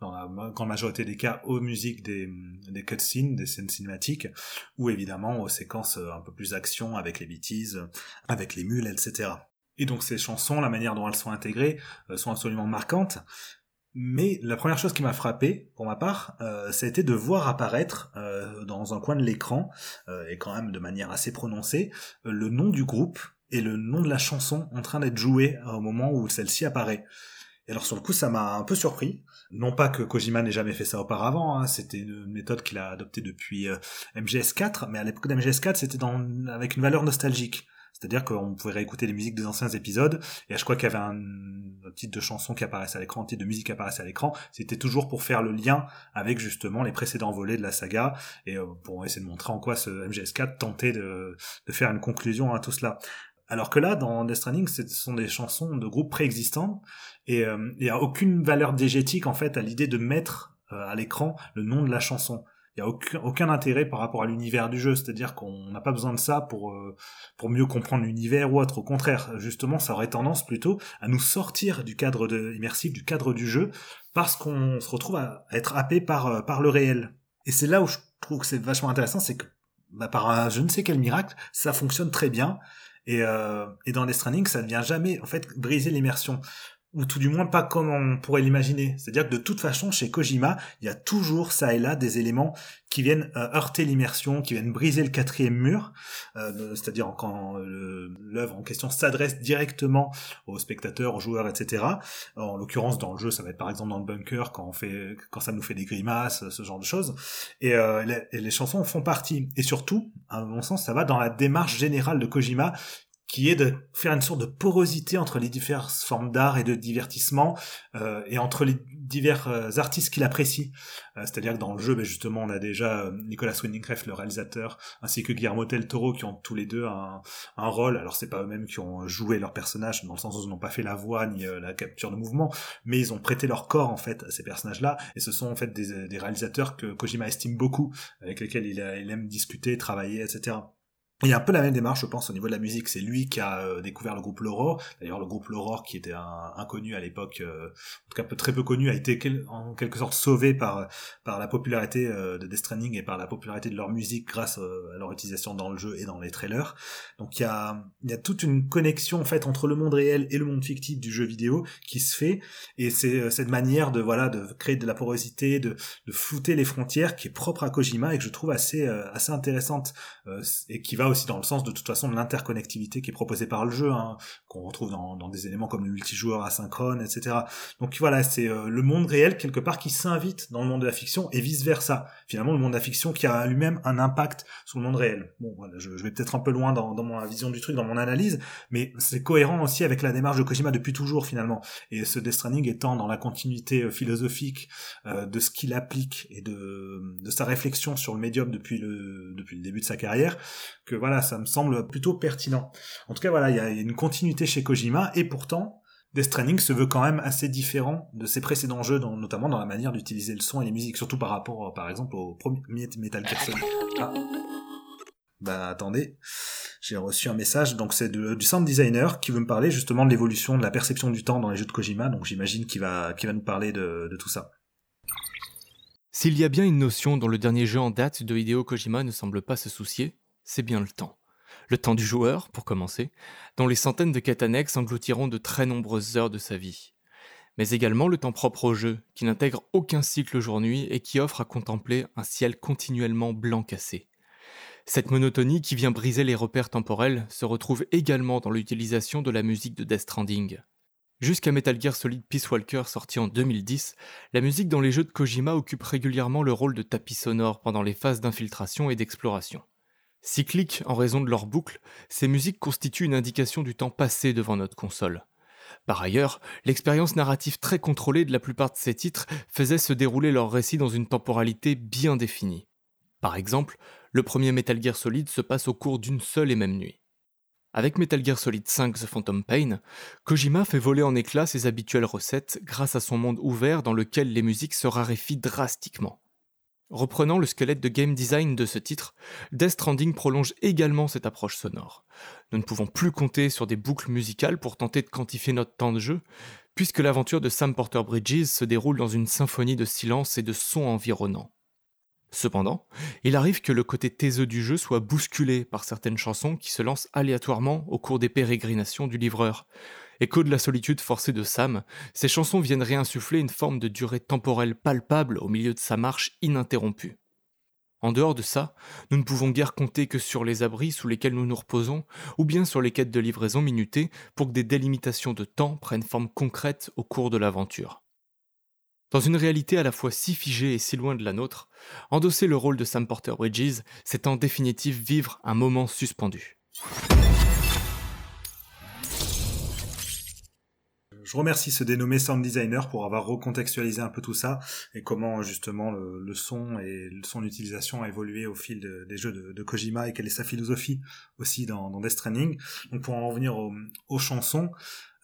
dans la grande majorité des cas aux musiques des, des cutscenes, des scènes cinématiques, ou évidemment aux séquences un peu plus action avec les bêtises, avec les mules, etc. Et donc ces chansons, la manière dont elles sont intégrées, sont absolument marquantes. Mais la première chose qui m'a frappé, pour ma part, euh, ça a été de voir apparaître euh, dans un coin de l'écran, euh, et quand même de manière assez prononcée, euh, le nom du groupe et le nom de la chanson en train d'être joué au moment où celle-ci apparaît. Et alors sur le coup, ça m'a un peu surpris. Non pas que Kojima n'ait jamais fait ça auparavant, hein, c'était une méthode qu'il a adoptée depuis MGS4, mais à l'époque d'MGS4, c'était avec une valeur nostalgique. C'est-à-dire qu'on pouvait réécouter les musiques des anciens épisodes, et je crois qu'il y avait un, titre de chanson qui apparaissait à l'écran, un titre de musique qui apparaissait à l'écran, c'était toujours pour faire le lien avec justement les précédents volets de la saga, et euh, pour essayer de montrer en quoi ce MGS4 tentait de, de faire une conclusion à tout cela. Alors que là, dans Death Stranding, ce sont des chansons de groupes préexistants, et euh, il n'y a aucune valeur diégétique en fait à l'idée de mettre euh, à l'écran le nom de la chanson a aucun, intérêt par rapport à l'univers du jeu, c'est-à-dire qu'on n'a pas besoin de ça pour euh, pour mieux comprendre l'univers ou autre. Au contraire, justement, ça aurait tendance plutôt à nous sortir du cadre de, immersif, du cadre du jeu, parce qu'on se retrouve à, être happé par euh, le réel. Et c'est là où je trouve que c'est vachement intéressant, c'est que bah, par un je ne sais quel miracle, ça fonctionne très bien. Et, euh, et dans les Stranding, ça ne vient jamais en fait briser l'immersion ou tout du moins pas comme on pourrait l'imaginer. C'est-à-dire que de toute façon, chez Kojima, il y a toujours ça et là des éléments qui viennent euh, heurter l'immersion, qui viennent briser le quatrième mur, euh, c'est-à-dire quand l'œuvre en question s'adresse directement aux spectateurs, aux joueurs, etc. En l'occurrence, dans le jeu, ça va être par exemple dans le bunker quand on fait, quand ça nous fait des grimaces, ce genre de choses. Et, euh, les, et les chansons en font partie. Et surtout, à mon sens, ça va dans la démarche générale de Kojima qui est de faire une sorte de porosité entre les diverses formes d'art et de divertissement euh, et entre les divers euh, artistes qu'il apprécie. Euh, C'est-à-dire que dans le jeu, ben justement, on a déjà euh, Nicolas Winding le réalisateur, ainsi que Guillermo del Toro, qui ont tous les deux un, un rôle. Alors c'est pas eux-mêmes qui ont joué leur personnage, dans le sens où ils n'ont pas fait la voix ni la capture de mouvement, mais ils ont prêté leur corps en fait à ces personnages-là. Et ce sont en fait des, des réalisateurs que Kojima estime beaucoup, avec lesquels il, a, il aime discuter, travailler, etc. Il y a un peu la même démarche, je pense, au niveau de la musique. C'est lui qui a euh, découvert le groupe L'Aurore. D'ailleurs, le groupe L'Aurore, qui était inconnu à l'époque, euh, en tout cas peu, très peu connu, a été en quelque sorte sauvé par par la popularité euh, de Death Stranding et par la popularité de leur musique grâce à leur utilisation dans le jeu et dans les trailers. Donc il y a il y a toute une connexion en fait entre le monde réel et le monde fictif du jeu vidéo qui se fait. Et c'est cette manière de voilà de créer de la porosité, de de flouter les frontières qui est propre à Kojima et que je trouve assez assez intéressante et qui va aussi dans le sens de toute façon de l'interconnectivité qui est proposée par le jeu, hein, qu'on retrouve dans, des éléments comme le multijoueur asynchrone, etc. Donc voilà, c'est euh, le monde réel quelque part qui s'invite dans le monde de la fiction et vice versa. Finalement, le monde de la fiction qui a lui-même un impact sur le monde réel. Bon, voilà, je, je vais peut-être un peu loin dans, dans ma vision du truc, dans mon analyse, mais c'est cohérent aussi avec la démarche de Kojima depuis toujours finalement. Et ce Death Stranding étant dans la continuité euh, philosophique euh, de ce qu'il applique et de, de sa réflexion sur le médium depuis le depuis le début de sa carrière, que voilà, ça me semble plutôt pertinent. En tout cas, voilà, il y a une continuité chez Kojima, et pourtant, Death Stranding se veut quand même assez différent de ses précédents jeux, notamment dans la manière d'utiliser le son et les musiques, surtout par rapport, par exemple, au premier Metal Gear Solid. Ah. Bah attendez, j'ai reçu un message, donc c'est du sound designer qui veut me parler justement de l'évolution de la perception du temps dans les jeux de Kojima, donc j'imagine qu'il va, qu'il va nous parler de, de tout ça.
S'il y a bien une notion dont le dernier jeu en date de Hideo Kojima ne semble pas se soucier, c'est bien le temps. Le temps du joueur, pour commencer, dont les centaines de quêtes engloutiront de très nombreuses heures de sa vie. Mais également le temps propre au jeu, qui n'intègre aucun cycle jour-nuit et qui offre à contempler un ciel continuellement blanc cassé. Cette monotonie qui vient briser les repères temporels se retrouve également dans l'utilisation de la musique de Death Stranding. Jusqu'à Metal Gear Solid Peace Walker sorti en 2010, la musique dans les jeux de Kojima occupe régulièrement le rôle de tapis sonore pendant les phases d'infiltration et d'exploration. Cycliques en raison de leur boucle, ces musiques constituent une indication du temps passé devant notre console. Par ailleurs, l'expérience narrative très contrôlée de la plupart de ces titres faisait se dérouler leur récit dans une temporalité bien définie. Par exemple, le premier Metal Gear Solid se passe au cours d'une seule et même nuit. Avec Metal Gear Solid 5 The Phantom Pain, Kojima fait voler en éclats ses habituelles recettes grâce à son monde ouvert dans lequel les musiques se raréfient drastiquement. Reprenant le squelette de game design de ce titre, Death Stranding prolonge également cette approche sonore. Nous ne pouvons plus compter sur des boucles musicales pour tenter de quantifier notre temps de jeu, puisque l'aventure de Sam Porter Bridges se déroule dans une symphonie de silence et de sons environnants. Cependant, il arrive que le côté taiseux du jeu soit bousculé par certaines chansons qui se lancent aléatoirement au cours des pérégrinations du livreur. Écho de la solitude forcée de Sam, ces chansons viennent réinsuffler une forme de durée temporelle palpable au milieu de sa marche ininterrompue. En dehors de ça, nous ne pouvons guère compter que sur les abris sous lesquels nous nous reposons, ou bien sur les quêtes de livraison minutées pour que des délimitations de temps prennent forme concrète au cours de l'aventure. Dans une réalité à la fois si figée et si loin de la nôtre, endosser le rôle de Sam Porter Bridges, c'est en définitive vivre un moment suspendu.
Je remercie ce dénommé sound designer pour avoir recontextualisé un peu tout ça et comment justement le, son et son utilisation a évolué au fil des jeux de, Kojima et quelle est sa philosophie aussi dans, Death Stranding. Donc pour en revenir aux chansons,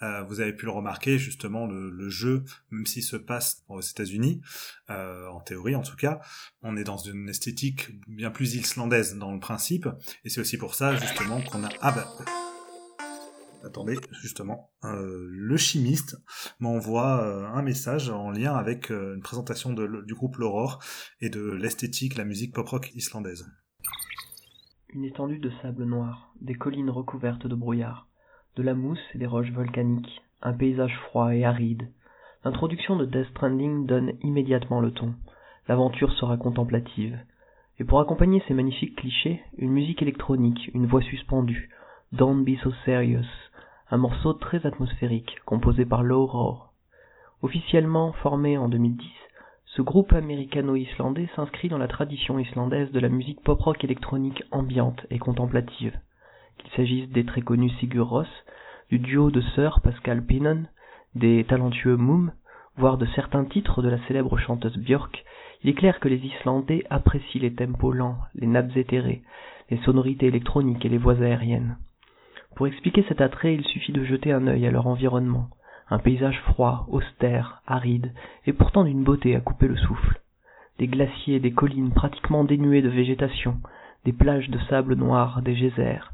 euh, vous avez pu le remarquer, justement, le, jeu, même s'il se passe aux États-Unis, euh, en théorie en tout cas, on est dans une esthétique bien plus islandaise dans le principe, et c'est aussi pour ça, justement, qu'on a... Attendez, justement, euh, le chimiste m'envoie un message en lien avec une présentation du groupe L'Aurore et de l'esthétique, la musique pop-rock islandaise.
Une étendue de sable noir, des collines recouvertes de brouillard, de la mousse et des roches volcaniques, un paysage froid et aride. L'introduction de Death Stranding donne immédiatement le ton. L'aventure sera contemplative. Et pour accompagner ces magnifiques clichés, une musique électronique, une voix suspendue, Don't Be So Serious, un morceau très atmosphérique, composé par l'Aurore. Officiellement formé en 2010, ce groupe américano-islandais s'inscrit dans la tradition islandaise de la musique pop-rock électronique ambiante et contemplative qu'il s'agisse des très connus Sigur Rós, du duo de sœurs Pascal Pinon, des talentueux Moom, voire de certains titres de la célèbre chanteuse Björk, il est clair que les Islandais apprécient les tempos lents, les nappes éthérées, les sonorités électroniques et les voix aériennes. Pour expliquer cet attrait, il suffit de jeter un œil à leur environnement, un paysage froid, austère, aride, et pourtant d'une beauté à couper le souffle. Des glaciers, des collines pratiquement dénuées de végétation, des plages de sable noir, des geysers,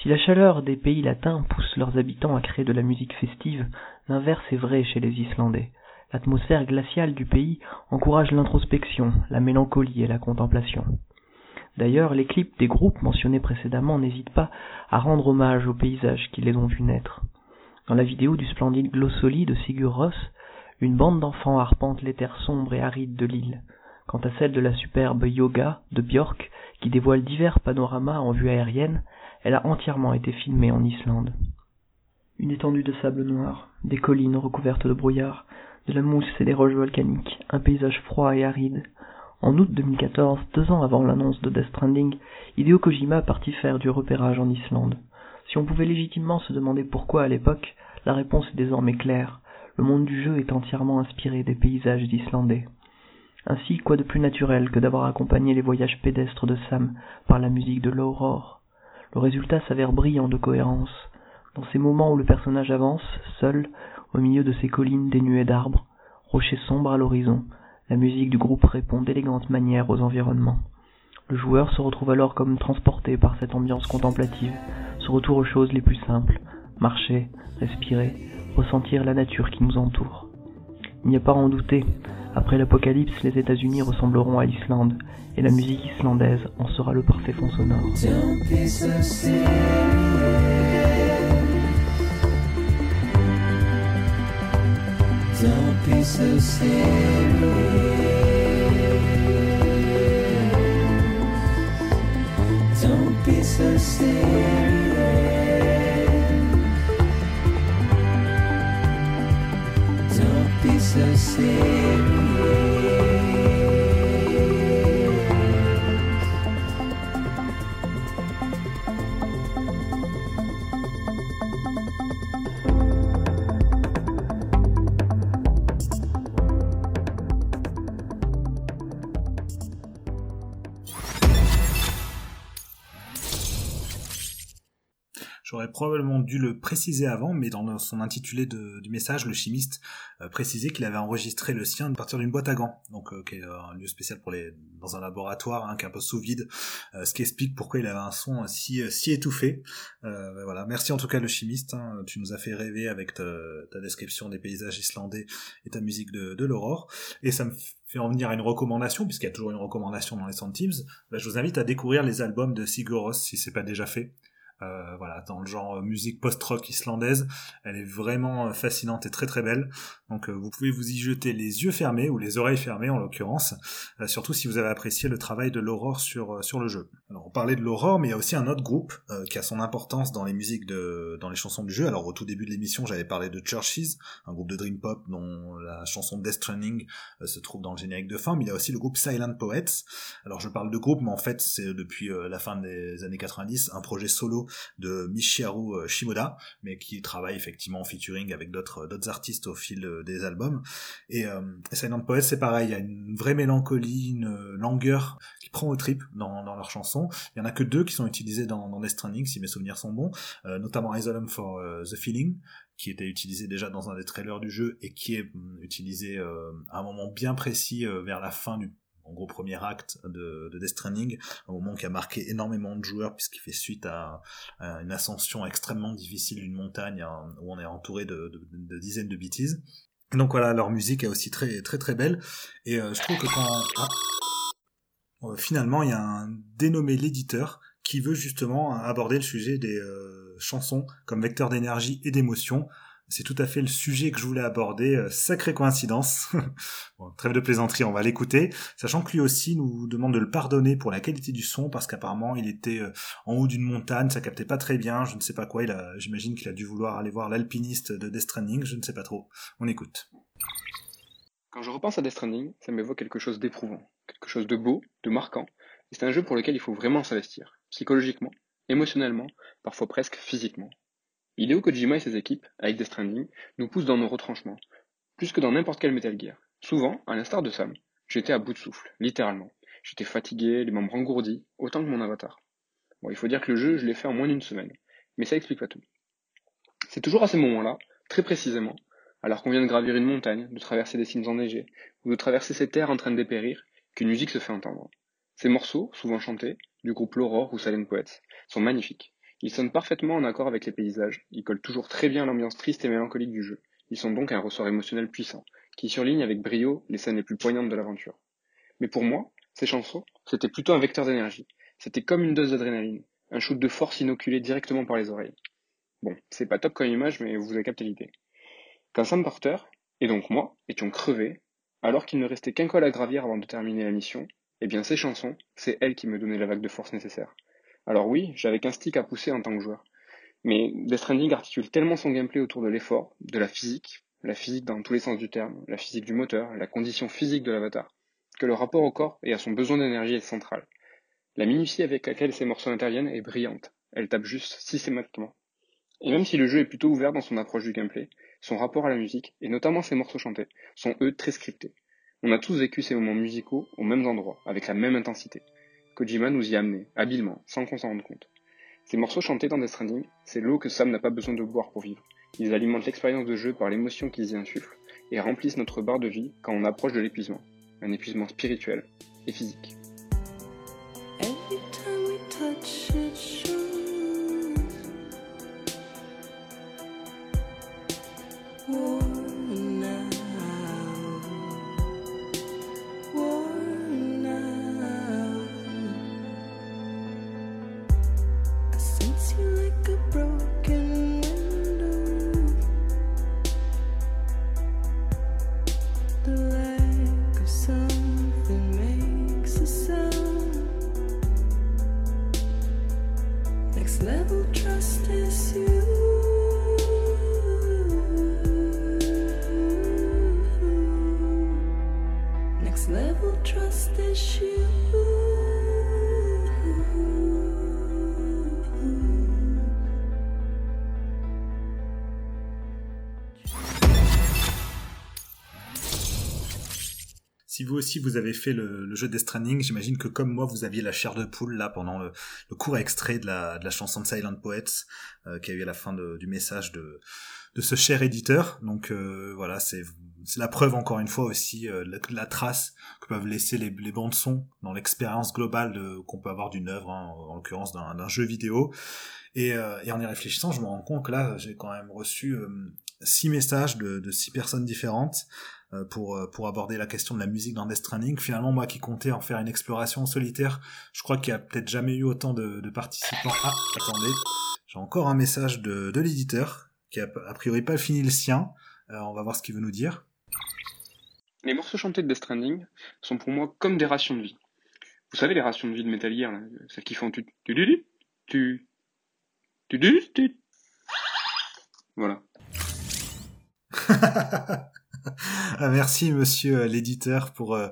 si la chaleur des pays latins pousse leurs habitants à créer de la musique festive, l'inverse est vrai chez les Islandais. L'atmosphère glaciale du pays encourage l'introspection, la mélancolie et la contemplation. D'ailleurs, les clips des groupes mentionnés précédemment n'hésitent pas à rendre hommage aux paysages qui les ont vus naître. Dans la vidéo du splendide Glossoli de Sigur Rós, une bande d'enfants arpente les terres sombres et arides de l'île. Quant à celle de la superbe Yoga de Björk, qui dévoile divers panoramas en vue aérienne, elle a entièrement été filmée en Islande. Une étendue de sable noir, des collines recouvertes de brouillard, de la mousse et des roches volcaniques, un paysage froid et aride. En août 2014, deux ans avant l'annonce de Death Stranding, Hideo Kojima partit faire du repérage en Islande. Si on pouvait légitimement se demander pourquoi à l'époque, la réponse est désormais claire. Le monde du jeu est entièrement inspiré des paysages islandais. Ainsi, quoi de plus naturel que d'avoir accompagné les voyages pédestres de Sam par la musique de l'aurore? Le résultat s'avère brillant de cohérence. Dans ces moments où le personnage avance, seul, au milieu de ces collines dénuées d'arbres, rochers sombres à l'horizon, la musique du groupe répond d'élégante manière aux environnements. Le joueur se retrouve alors comme transporté par cette ambiance contemplative, ce retour aux choses les plus simples, marcher, respirer, ressentir la nature qui nous entoure. Il n'y a pas à en douter, après l'apocalypse, les États-Unis ressembleront à l'Islande, et la musique islandaise en sera le parfait fond sonore. be so serious. Don't be so serious.
J'aurais probablement dû le préciser avant, mais dans son intitulé du message, le chimiste euh, précisait qu'il avait enregistré le sien à partir d'une boîte à gants, donc euh, qui est euh, un lieu spécial pour les dans un laboratoire, hein, qui est un peu sous vide, ce qui explique pourquoi il avait un son si étouffé. Voilà, merci en tout cas le chimiste, hein. tu nous as fait rêver avec ta, description des paysages islandais et ta musique de, l'aurore, et ça me fait en venir à une recommandation, puisqu'il y a toujours une recommandation dans les Teams, ben, je vous invite à découvrir les albums de Sigur Rós si c'est pas déjà fait. Euh, voilà, dans le genre musique post-rock islandaise. Elle est vraiment euh, fascinante et très très belle. Donc euh, vous pouvez vous y jeter les yeux fermés ou les oreilles fermées en l'occurrence, surtout si vous avez apprécié le travail de l'Aurore sur sur le jeu. Alors on parlait de l'Aurore, mais il y a aussi un autre groupe qui a son importance dans les musiques de dans les chansons du jeu. Alors au tout début de l'émission, j'avais parlé de Churches, un groupe de dream pop dont la chanson Death Stranding se trouve dans le générique de fin, mais il y a aussi le groupe Silent Poets. Alors je parle de groupe, mais en fait c'est depuis la fin des années 90 un projet solo de Michiharu euh, Shimoda, mais qui travaille effectivement en featuring avec d'autres d'autres artistes au fil euh, des albums. Et, euh, Silent Poets, c'est pareil, il y a une vraie mélancolie, une langueur qui prend au trip dans, dans leurs chansons. Il y en a que deux qui sont utilisés dans, dans Death Stranding, si mes souvenirs sont bons, notamment Isolum for the Feeling, qui était utilisé déjà dans un des trailers du jeu et qui est hum, utilisé à un moment bien précis vers la fin du en gros premier acte de, de Death Stranding, un moment qui a marqué énormément de joueurs puisqu'il fait suite à, une ascension extrêmement difficile d'une montagne hein, où on est entouré de, dizaines de bêtises. donc voilà, leur musique est aussi très très très belle et euh, je trouve que quand ah, euh, finalement il y a un dénommé l'éditeur qui veut justement aborder le sujet des euh, chansons comme vecteur d'énergie et d'émotion c'est tout à fait le sujet que je voulais aborder. Euh, sacrée coïncidence. trêve de plaisanterie, on va l'écouter. Sachant que lui aussi nous demande de le pardonner pour la qualité du son, parce qu'apparemment il était euh, en haut d'une montagne, ça captait pas très bien, je ne sais pas quoi. J'imagine qu'il a dû vouloir aller voir l'alpiniste de Death Stranding, je ne sais pas trop. On écoute.
Quand je repense à Death Stranding, ça m'évoque quelque chose d'éprouvant, quelque chose de beau, de marquant. C'est un jeu pour lequel il faut vraiment s'investir, psychologiquement, émotionnellement, parfois presque physiquement. Hideo Kojima et ses équipes, avec Death Stranding, nous poussent dans nos retranchements, plus que dans n'importe quel Metal Gear. Souvent, à l'instar de Sam, j'étais à bout de souffle, littéralement. J'étais fatigué, les membres engourdis, autant que mon avatar. Bon, il faut dire que le jeu, je l'ai fait en moins d'une semaine, mais ça explique pas tout. C'est toujours à ces moments-là, très précisément, alors qu'on vient de gravir une montagne, de traverser des cimes enneigées, ou de traverser ces terres en train de dépérir, qu'une musique se fait entendre. Ces morceaux, souvent chantés, du groupe L'Aurore ou Silent Poets, sont magnifiques. Ils sonnent parfaitement en accord avec les paysages, ils collent toujours très bien à l'ambiance triste et mélancolique du jeu. Ils sont donc un ressort émotionnel puissant, qui surligne avec brio les scènes les plus poignantes de l'aventure. Mais pour moi, ces chansons, c'était plutôt un vecteur d'énergie. C'était comme une dose d'adrénaline, un shoot de force inoculé directement par les oreilles. Bon, c'est pas top comme image, mais vous avez capté l'idée. Quand Sam Porter, et donc moi, étions crevés, alors qu'il ne restait qu'un col à gravir avant de terminer la mission, eh bien ces chansons, c'est elles qui me donnaient la vague de force nécessaire. Alors oui, j'avais qu'un stick à pousser en tant que joueur. Mais Death Stranding articule tellement son gameplay autour de l'effort, de la physique, la physique dans tous les sens du terme, la physique du moteur, la condition physique de l'avatar, que le rapport au corps et à son besoin d'énergie est central. La minutie avec laquelle ces morceaux interviennent est brillante. Elle tape juste systématiquement. Et même si le jeu est plutôt ouvert dans son approche du gameplay, son rapport à la musique, et notamment ses morceaux chantés, sont eux très scriptés. On a tous vécu ces moments musicaux aux mêmes endroits, avec la même intensité. Kojima nous y a habilement, sans qu'on s'en rende compte. Ces morceaux chantés dans Death Stranding, c'est l'eau que Sam n'a pas besoin de boire pour vivre. Ils alimentent l'expérience de jeu par l'émotion qu'ils y insufflent, et remplissent notre barre de vie quand on approche de l'épuisement. Un épuisement spirituel et physique.
Aussi vous avez fait le, jeu Death Stranding, j'imagine que comme moi vous aviez la chair de poule là pendant le, court extrait de la, chanson de Silent Poets euh, qui a eu à la fin du message de, ce cher éditeur. Donc euh, voilà, c'est la preuve encore une fois aussi euh, la, trace que peuvent laisser les, les bandes son dans l'expérience globale qu'on peut avoir d'une œuvre, hein, en l'occurrence d'un jeu vidéo. Et, et, en y réfléchissant, je me rends compte que là, j'ai quand même reçu six messages de, de six personnes différentes euh, pour euh, pour aborder la question de la musique dans Death Stranding. Finalement, moi qui comptais en faire une exploration solitaire, je crois qu'il y a peut-être jamais eu autant de, de participants. Ah, attendez, j'ai encore un message de, de l'éditeur qui a a priori pas fini le sien. Euh, on va voir ce qu'il veut nous dire.
Les morceaux chantés de Death Stranding sont pour moi comme des rations de vie. Vous savez les rations de vie de Metal Gear, là, celles qui font tu tu tu tu tu tu tu voilà.
Ah, merci monsieur euh, l'éditeur pour euh,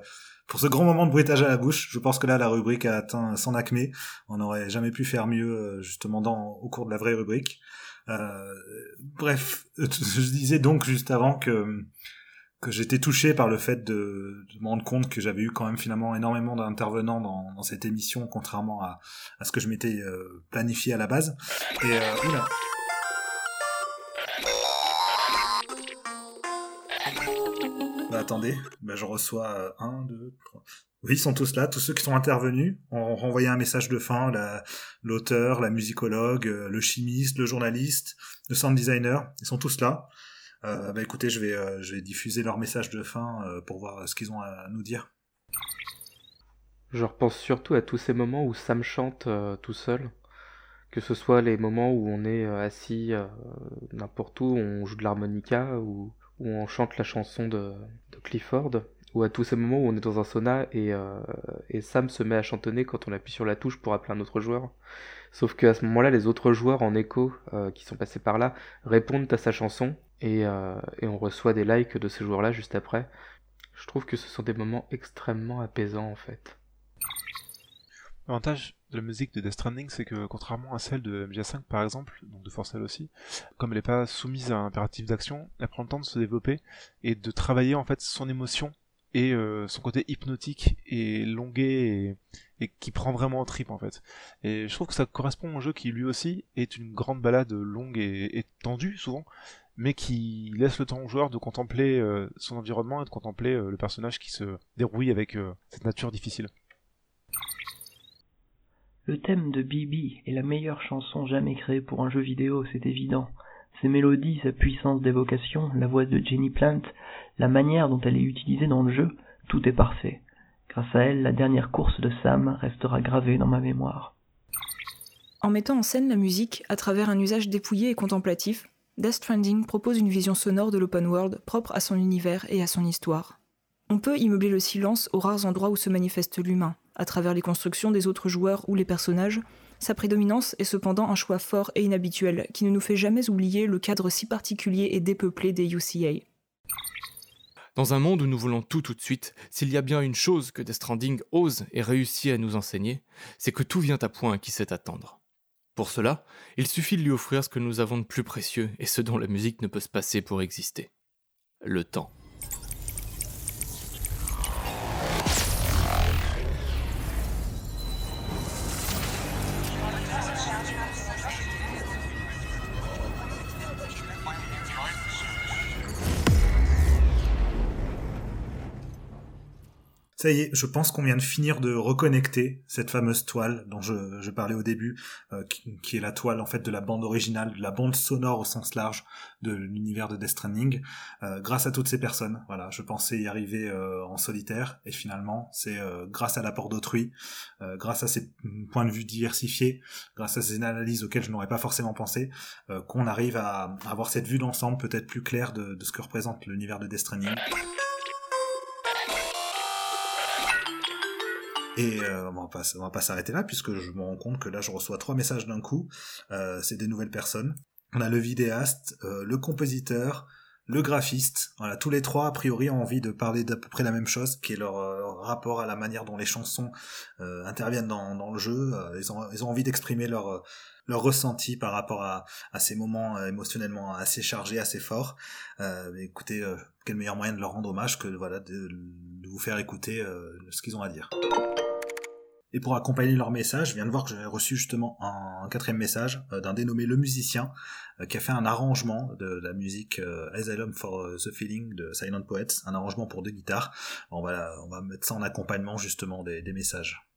pour ce grand moment de bruitage à la bouche. Je pense que là la rubrique a atteint son acmé. On n'aurait jamais pu faire mieux euh, justement dans au cours de la vraie rubrique. bref, je disais donc juste avant que que j'étais touché par le fait de, de me rendre compte que j'avais eu quand même finalement énormément d'intervenants dans, dans, cette émission, contrairement à, à ce que je m'étais planifié à la base. Et oula, attendez, bah, je reçois 1, 2, 3. Oui, ils sont tous là, tous ceux qui sont intervenus ont renvoyé un message de fin, l'auteur, la, musicologue, euh, le chimiste, le journaliste, le sound designer, ils sont tous là. Euh, bah écoutez, je vais, euh, je vais diffuser leur message de fin pour voir ce qu'ils ont à nous dire.
Je repense surtout à tous ces moments où Sam chante tout seul, que ce soit les moments où on est assis n'importe où, on joue de l'harmonica ou où on chante la chanson de, Clifford, ou à tous ces moments où on est dans un sauna euh, et, Sam se met à chantonner quand on appuie sur la touche pour appeler un autre joueur. Sauf qu'à ce moment-là, les autres joueurs en écho euh, qui sont passés par là répondent à sa chanson et, euh, et on reçoit des likes de ces joueurs-là juste après. Je trouve que ce sont des moments extrêmement apaisants en fait.
L'avantage la musique de Death Stranding, c'est que contrairement à celle de MGS5 par exemple, donc de Forcell aussi, comme elle n'est pas soumise à un impératif d'action, elle prend le temps de se développer et de travailler en fait son émotion et euh, son côté hypnotique et longué et, qui prend vraiment en trip en fait. Et je trouve que ça correspond au jeu qui lui aussi est une grande balade longue et, tendue souvent, mais qui laisse le temps au joueur de contempler euh, son environnement et de contempler euh, le personnage qui se dérouille avec cette nature difficile.
Le thème de Bibi est la meilleure chanson jamais créée pour un jeu vidéo, c'est évident. Ses mélodies, sa puissance d'évocation, la voix de Jenny Plant, la manière dont elle est utilisée dans le jeu, tout est parfait. Grâce à elle, la dernière course de Sam restera gravée dans ma mémoire.
En mettant en scène la musique à travers un usage dépouillé et contemplatif, Death Stranding propose une vision sonore de l'open world propre à son univers et à son histoire. On peut immeuber le silence aux rares endroits où se manifeste l'humain, à travers les constructions des autres joueurs ou les personnages, sa prédominance est cependant un choix fort et inhabituel qui ne nous fait jamais oublier le cadre si particulier et dépeuplé des UCA.
Dans un monde où nous voulons tout tout de suite, s'il y a bien une chose que Death Stranding ose et réussit à nous enseigner, c'est que tout vient à point qui sait attendre. Pour cela, il suffit de lui offrir ce que nous avons de plus précieux et ce dont la musique ne peut se passer pour exister. Le temps.
Ça y est, je pense qu'on vient de finir de reconnecter cette fameuse toile dont je, parlais au début, euh, qui, est la toile en fait de la bande originale, de la bande sonore au sens large de l'univers de Death Stranding, euh, grâce à toutes ces personnes. Voilà, je pensais y arriver euh, en solitaire, et finalement, c'est grâce à l'apport d'autrui, grâce à ces points de vue diversifiés, grâce à ces analyses auxquelles je n'aurais pas forcément pensé, qu'on arrive à, avoir cette vue d'ensemble peut-être plus claire de, de ce que représente l'univers de Death Stranding. Et euh, on va pas, va pas s'arrêter là puisque je me rends compte que là je reçois trois messages d'un coup. Euh, c'est des nouvelles personnes. On a le vidéaste, euh, le compositeur, le graphiste. Voilà, tous les trois, a priori, ont envie de parler d'à peu près la même chose, qui est leur, rapport à la manière dont les chansons interviennent dans, dans le jeu. ils, ont, ils ont envie d'exprimer leur leur ressenti par rapport à, à ces moments euh, émotionnellement assez chargés, assez forts. Euh, écoutez, euh, quel meilleur moyen de leur rendre hommage que voilà de, vous faire écouter euh, ce qu'ils ont à dire. Et pour accompagner leur message, je viens de voir que j'avais reçu justement un, quatrième message d'un dénommé Le Musicien, qui a fait un arrangement de, la musique Asylum for the Feeling de Silent Poets, un arrangement pour deux guitares. On va, mettre ça en accompagnement justement des, messages.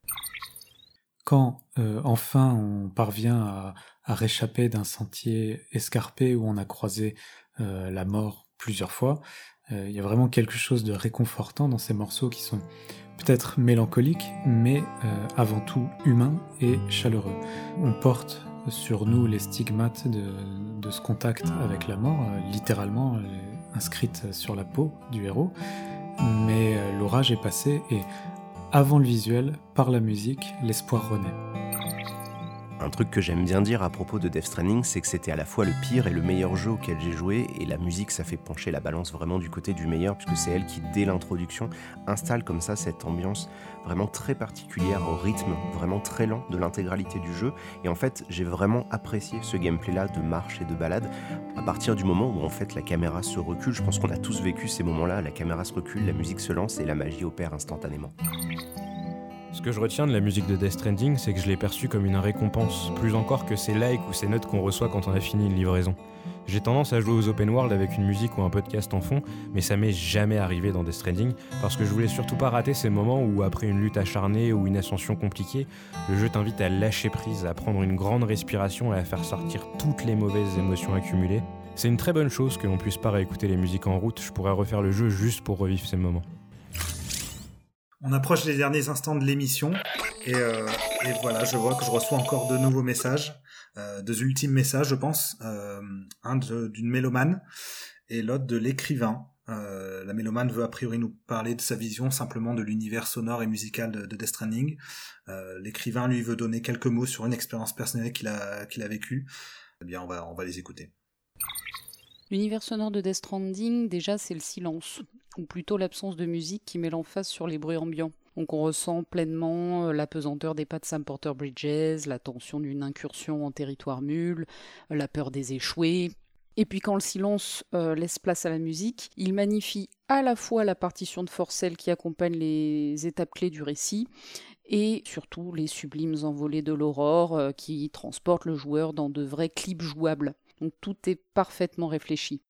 Quand euh, enfin on parvient à, réchapper d'un sentier escarpé où on a croisé euh, la mort plusieurs fois, euh, il y a vraiment quelque chose de réconfortant dans ces morceaux qui sont peut-être mélancoliques, mais avant tout humains et chaleureux. On porte sur nous les stigmates de, ce contact avec la mort, littéralement inscrites sur la peau du héros, mais l'orage est passé et avant le visuel, par la musique, l'espoir renaît.
Un truc que j'aime bien dire à propos de Death Stranding, c'est que c'était à la fois le pire et le meilleur jeu auquel j'ai joué, et la musique, ça fait pencher la balance vraiment du côté du meilleur, puisque c'est elle qui, dès l'introduction, installe comme ça cette ambiance vraiment très particulière au rythme vraiment très lent de l'intégralité du jeu. Et en fait, j'ai vraiment apprécié ce gameplay-là de marche et de balade à partir du moment où en fait la caméra se recule. Je pense qu'on a tous vécu ces moments-là, la caméra se recule, la musique se lance et la magie opère instantanément.
Ce que je retiens de la musique de Death Stranding, c'est que je l'ai perçue comme une récompense, plus encore que ces likes ou ces notes qu'on reçoit quand on a fini une livraison. J'ai tendance à jouer aux open world avec une musique ou un podcast en fond, mais ça m'est jamais arrivé dans Death Stranding, parce que je voulais surtout pas rater ces moments où, après une lutte acharnée ou une ascension compliquée, le jeu t'invite à lâcher prise, à prendre une grande respiration et à faire sortir toutes les mauvaises émotions accumulées. C'est une très bonne chose que l'on puisse pas réécouter les musiques en route, je pourrais refaire le jeu juste pour revivre ces moments.
On approche des derniers instants de l'émission euh, et, voilà, je vois que je reçois encore de nouveaux messages, euh, deux ultimes messages, je pense, euh, un d'une mélomane et l'autre de l'écrivain. la mélomane veut a priori nous parler de sa vision simplement de l'univers sonore et musical de, Death Stranding. L'écrivain lui veut donner quelques mots sur une expérience personnelle qu'il a qu'il vécue. Eh bien, on va on va les écouter.
L'univers sonore de Death Stranding, déjà, c'est le silence, ou plutôt l'absence de musique qui met l'emphase sur les bruits ambiants. Donc on ressent pleinement euh, la pesanteur des pas de Sam Porter Bridges, la tension d'une incursion en territoire mule, la peur des échoués. Et puis quand le silence euh, laisse place à la musique, il magnifie à la fois la partition de Forcell qui accompagne les étapes clés du récit, et surtout les sublimes envolées de l'aurore euh, qui transportent le joueur dans de vrais clips jouables. Donc tout est parfaitement réfléchi.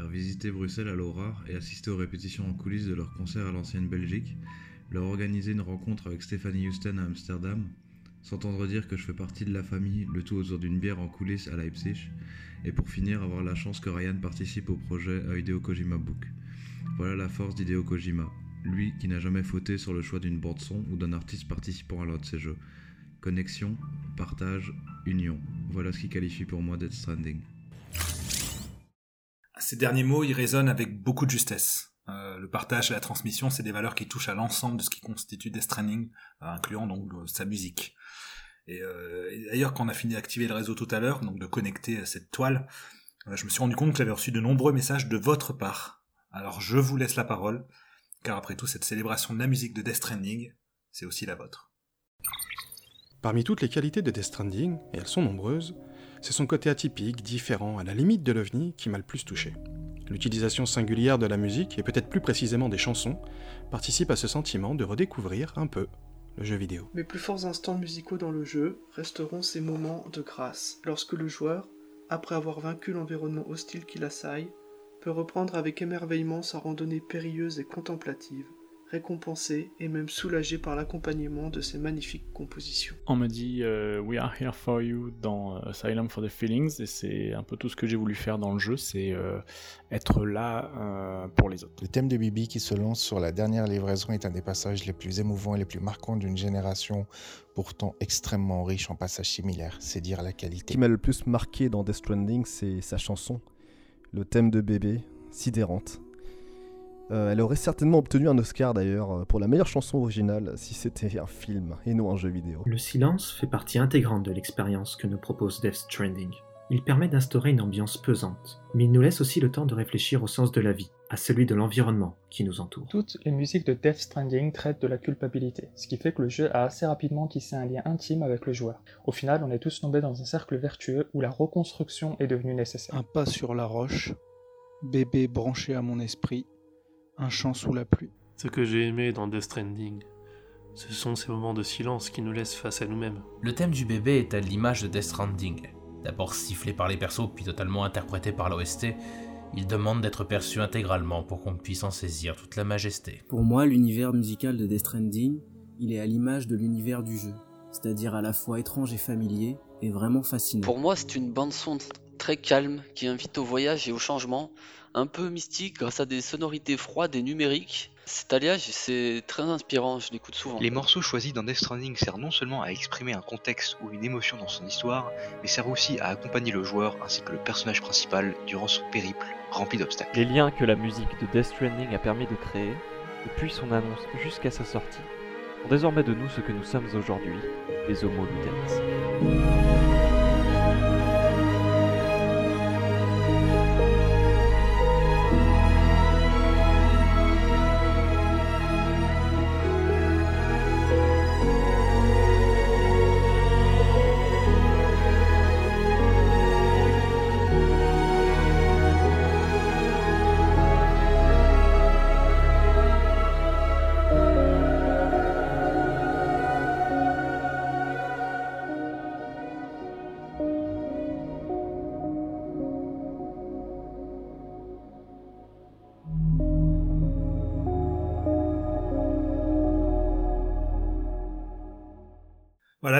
Faire visiter Bruxelles à Laura et assister aux répétitions en coulisses de leur concert à l'ancienne Belgique, leur organiser une rencontre avec Stephanie Houston à Amsterdam, s'entendre dire que je fais partie de la famille, le tout autour d'une bière en coulisses à Leipzig, et pour finir avoir la chance que Ryan participe au projet Hideo Kojima Book. Voilà la force d'Hideo Kojima, lui qui n'a jamais fauté sur le choix d'une bande son ou d'un artiste participant à l'un de ses jeux. Connexion, partage, union. Voilà ce qui qualifie pour moi Death Stranding.
Ces derniers mots, ils résonnent avec beaucoup de justesse. Euh, le partage et la transmission, c'est des valeurs qui touchent à l'ensemble de ce qui constitue Death Stranding, euh, incluant donc euh, sa musique. Et, d'ailleurs, quand on a fini d'activer le réseau tout à l'heure, donc de connecter cette toile, je me suis rendu compte que j'avais reçu de nombreux messages de votre part. Alors je vous laisse la parole, car après tout, cette célébration de la musique de Death Stranding, c'est aussi la vôtre.
Parmi toutes les qualités de Death Stranding, et elles sont nombreuses, c'est son côté atypique, différent, à la limite de l'ovni, qui m'a le plus touché. L'utilisation singulière de la musique, et peut-être plus précisément des chansons, participe à ce sentiment de redécouvrir un peu le jeu vidéo.
Mes plus forts instants musicaux dans le jeu resteront ces moments de grâce, lorsque le joueur, après avoir vaincu l'environnement hostile qui l'assaille, peut reprendre avec émerveillement sa randonnée périlleuse et contemplative, récompensé et même soulagé par l'accompagnement de ces magnifiques compositions.
On me dit euh, We are here for you dans euh, Asylum for the Feelings et c'est un peu tout ce que j'ai voulu faire dans le jeu, c'est euh, être là pour les autres.
Le thème de Bibi qui se lance sur la dernière livraison est un des passages les plus émouvants et les plus marquants d'une génération pourtant extrêmement riche en passages similaires, c'est dire la qualité.
Ce qui m'a le plus marqué dans Death Stranding, c'est sa chanson, le thème de bébé, sidérante. Euh, elle aurait certainement obtenu un Oscar d'ailleurs euh, pour la meilleure chanson originale si c'était un film et non un jeu vidéo.
Le silence fait partie intégrante de l'expérience que nous propose Death Stranding. Il permet d'instaurer une ambiance pesante, mais il nous laisse aussi le temps de réfléchir au sens de la vie, à celui de l'environnement qui nous entoure.
Toutes les musiques de Death Stranding traitent de la culpabilité, ce qui fait que le jeu a assez rapidement tissé un lien intime avec le joueur. Au final, on est tous tombés dans un cercle vertueux où la reconstruction est devenue nécessaire.
Un pas sur la roche, bébé branché à mon esprit, un chant sous la pluie.
Ce que j'ai aimé dans Death Stranding, ce sont ces moments de silence qui nous laissent face à nous-mêmes.
Le thème du bébé est à l'image de Death Stranding. D'abord sifflé par les persos, puis totalement interprété par l'OST, il demande d'être perçu intégralement pour qu'on puisse en saisir toute la majesté.
Pour moi, l'univers musical de Death Stranding, il est à l'image de l'univers du jeu, c'est-à-dire à la fois étrange et familier, et vraiment fascinant.
Pour moi, c'est une bande-son très calme qui invite au voyage et au changement, un peu mystique grâce à des sonorités froides et numériques. Cet alliage, c'est très inspirant, je l'écoute souvent.
Les morceaux choisis dans Death Stranding servent non seulement à exprimer un contexte ou une émotion dans son histoire, mais servent aussi à accompagner le joueur ainsi que le personnage principal durant son périple rempli d'obstacles.
Les liens que la musique de Death Stranding a permis de créer, depuis son annonce jusqu'à sa sortie, font désormais de nous ce que nous sommes aujourd'hui, les Homo Ludens.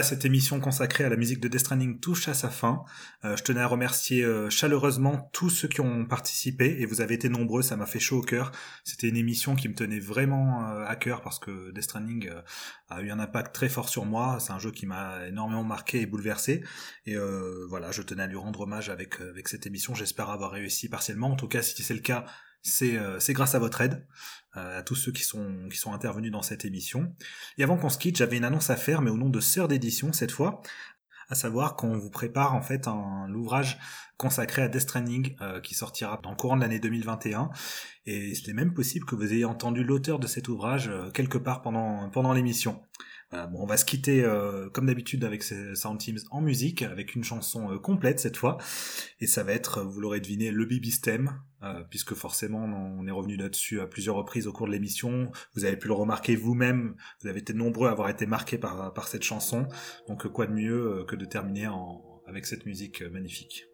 Cette émission consacrée à la musique de Death Stranding touche à sa fin. Euh, je tenais à remercier euh, chaleureusement tous ceux qui ont participé et vous avez été nombreux, ça m'a fait chaud au cœur. C'était une émission qui me tenait vraiment euh, à cœur parce que Death Stranding a eu un impact très fort sur moi. C'est un jeu qui m'a énormément marqué et bouleversé. Et voilà, je tenais à lui rendre hommage avec cette émission. J'espère avoir réussi partiellement. En tout cas, si c'est le cas, c'est c'est grâce à votre aide. Euh, à tous ceux qui sont, qui sont intervenus dans cette émission. Et avant qu'on se quitte, j'avais une annonce à faire, mais au nom de Sœur d'édition cette fois, à savoir qu'on vous prépare en fait un l'ouvrage consacré à Death Stranding euh, qui sortira dans le courant de l'année 2021 et c'est même possible que vous ayez entendu l'auteur de cet ouvrage euh, quelque part pendant pendant l'émission. Euh, bon, on va se quitter euh, comme d'habitude avec ces Sound Teams en musique, avec une chanson euh, complète cette fois. Et ça va être, vous l'aurez deviné, le Baby Stem, puisque forcément on est revenu là-dessus à plusieurs reprises au cours de l'émission. Vous avez pu le remarquer vous-même, vous avez été nombreux à avoir été marqués par, par cette chanson. Donc quoi de mieux que de terminer en, avec cette musique magnifique?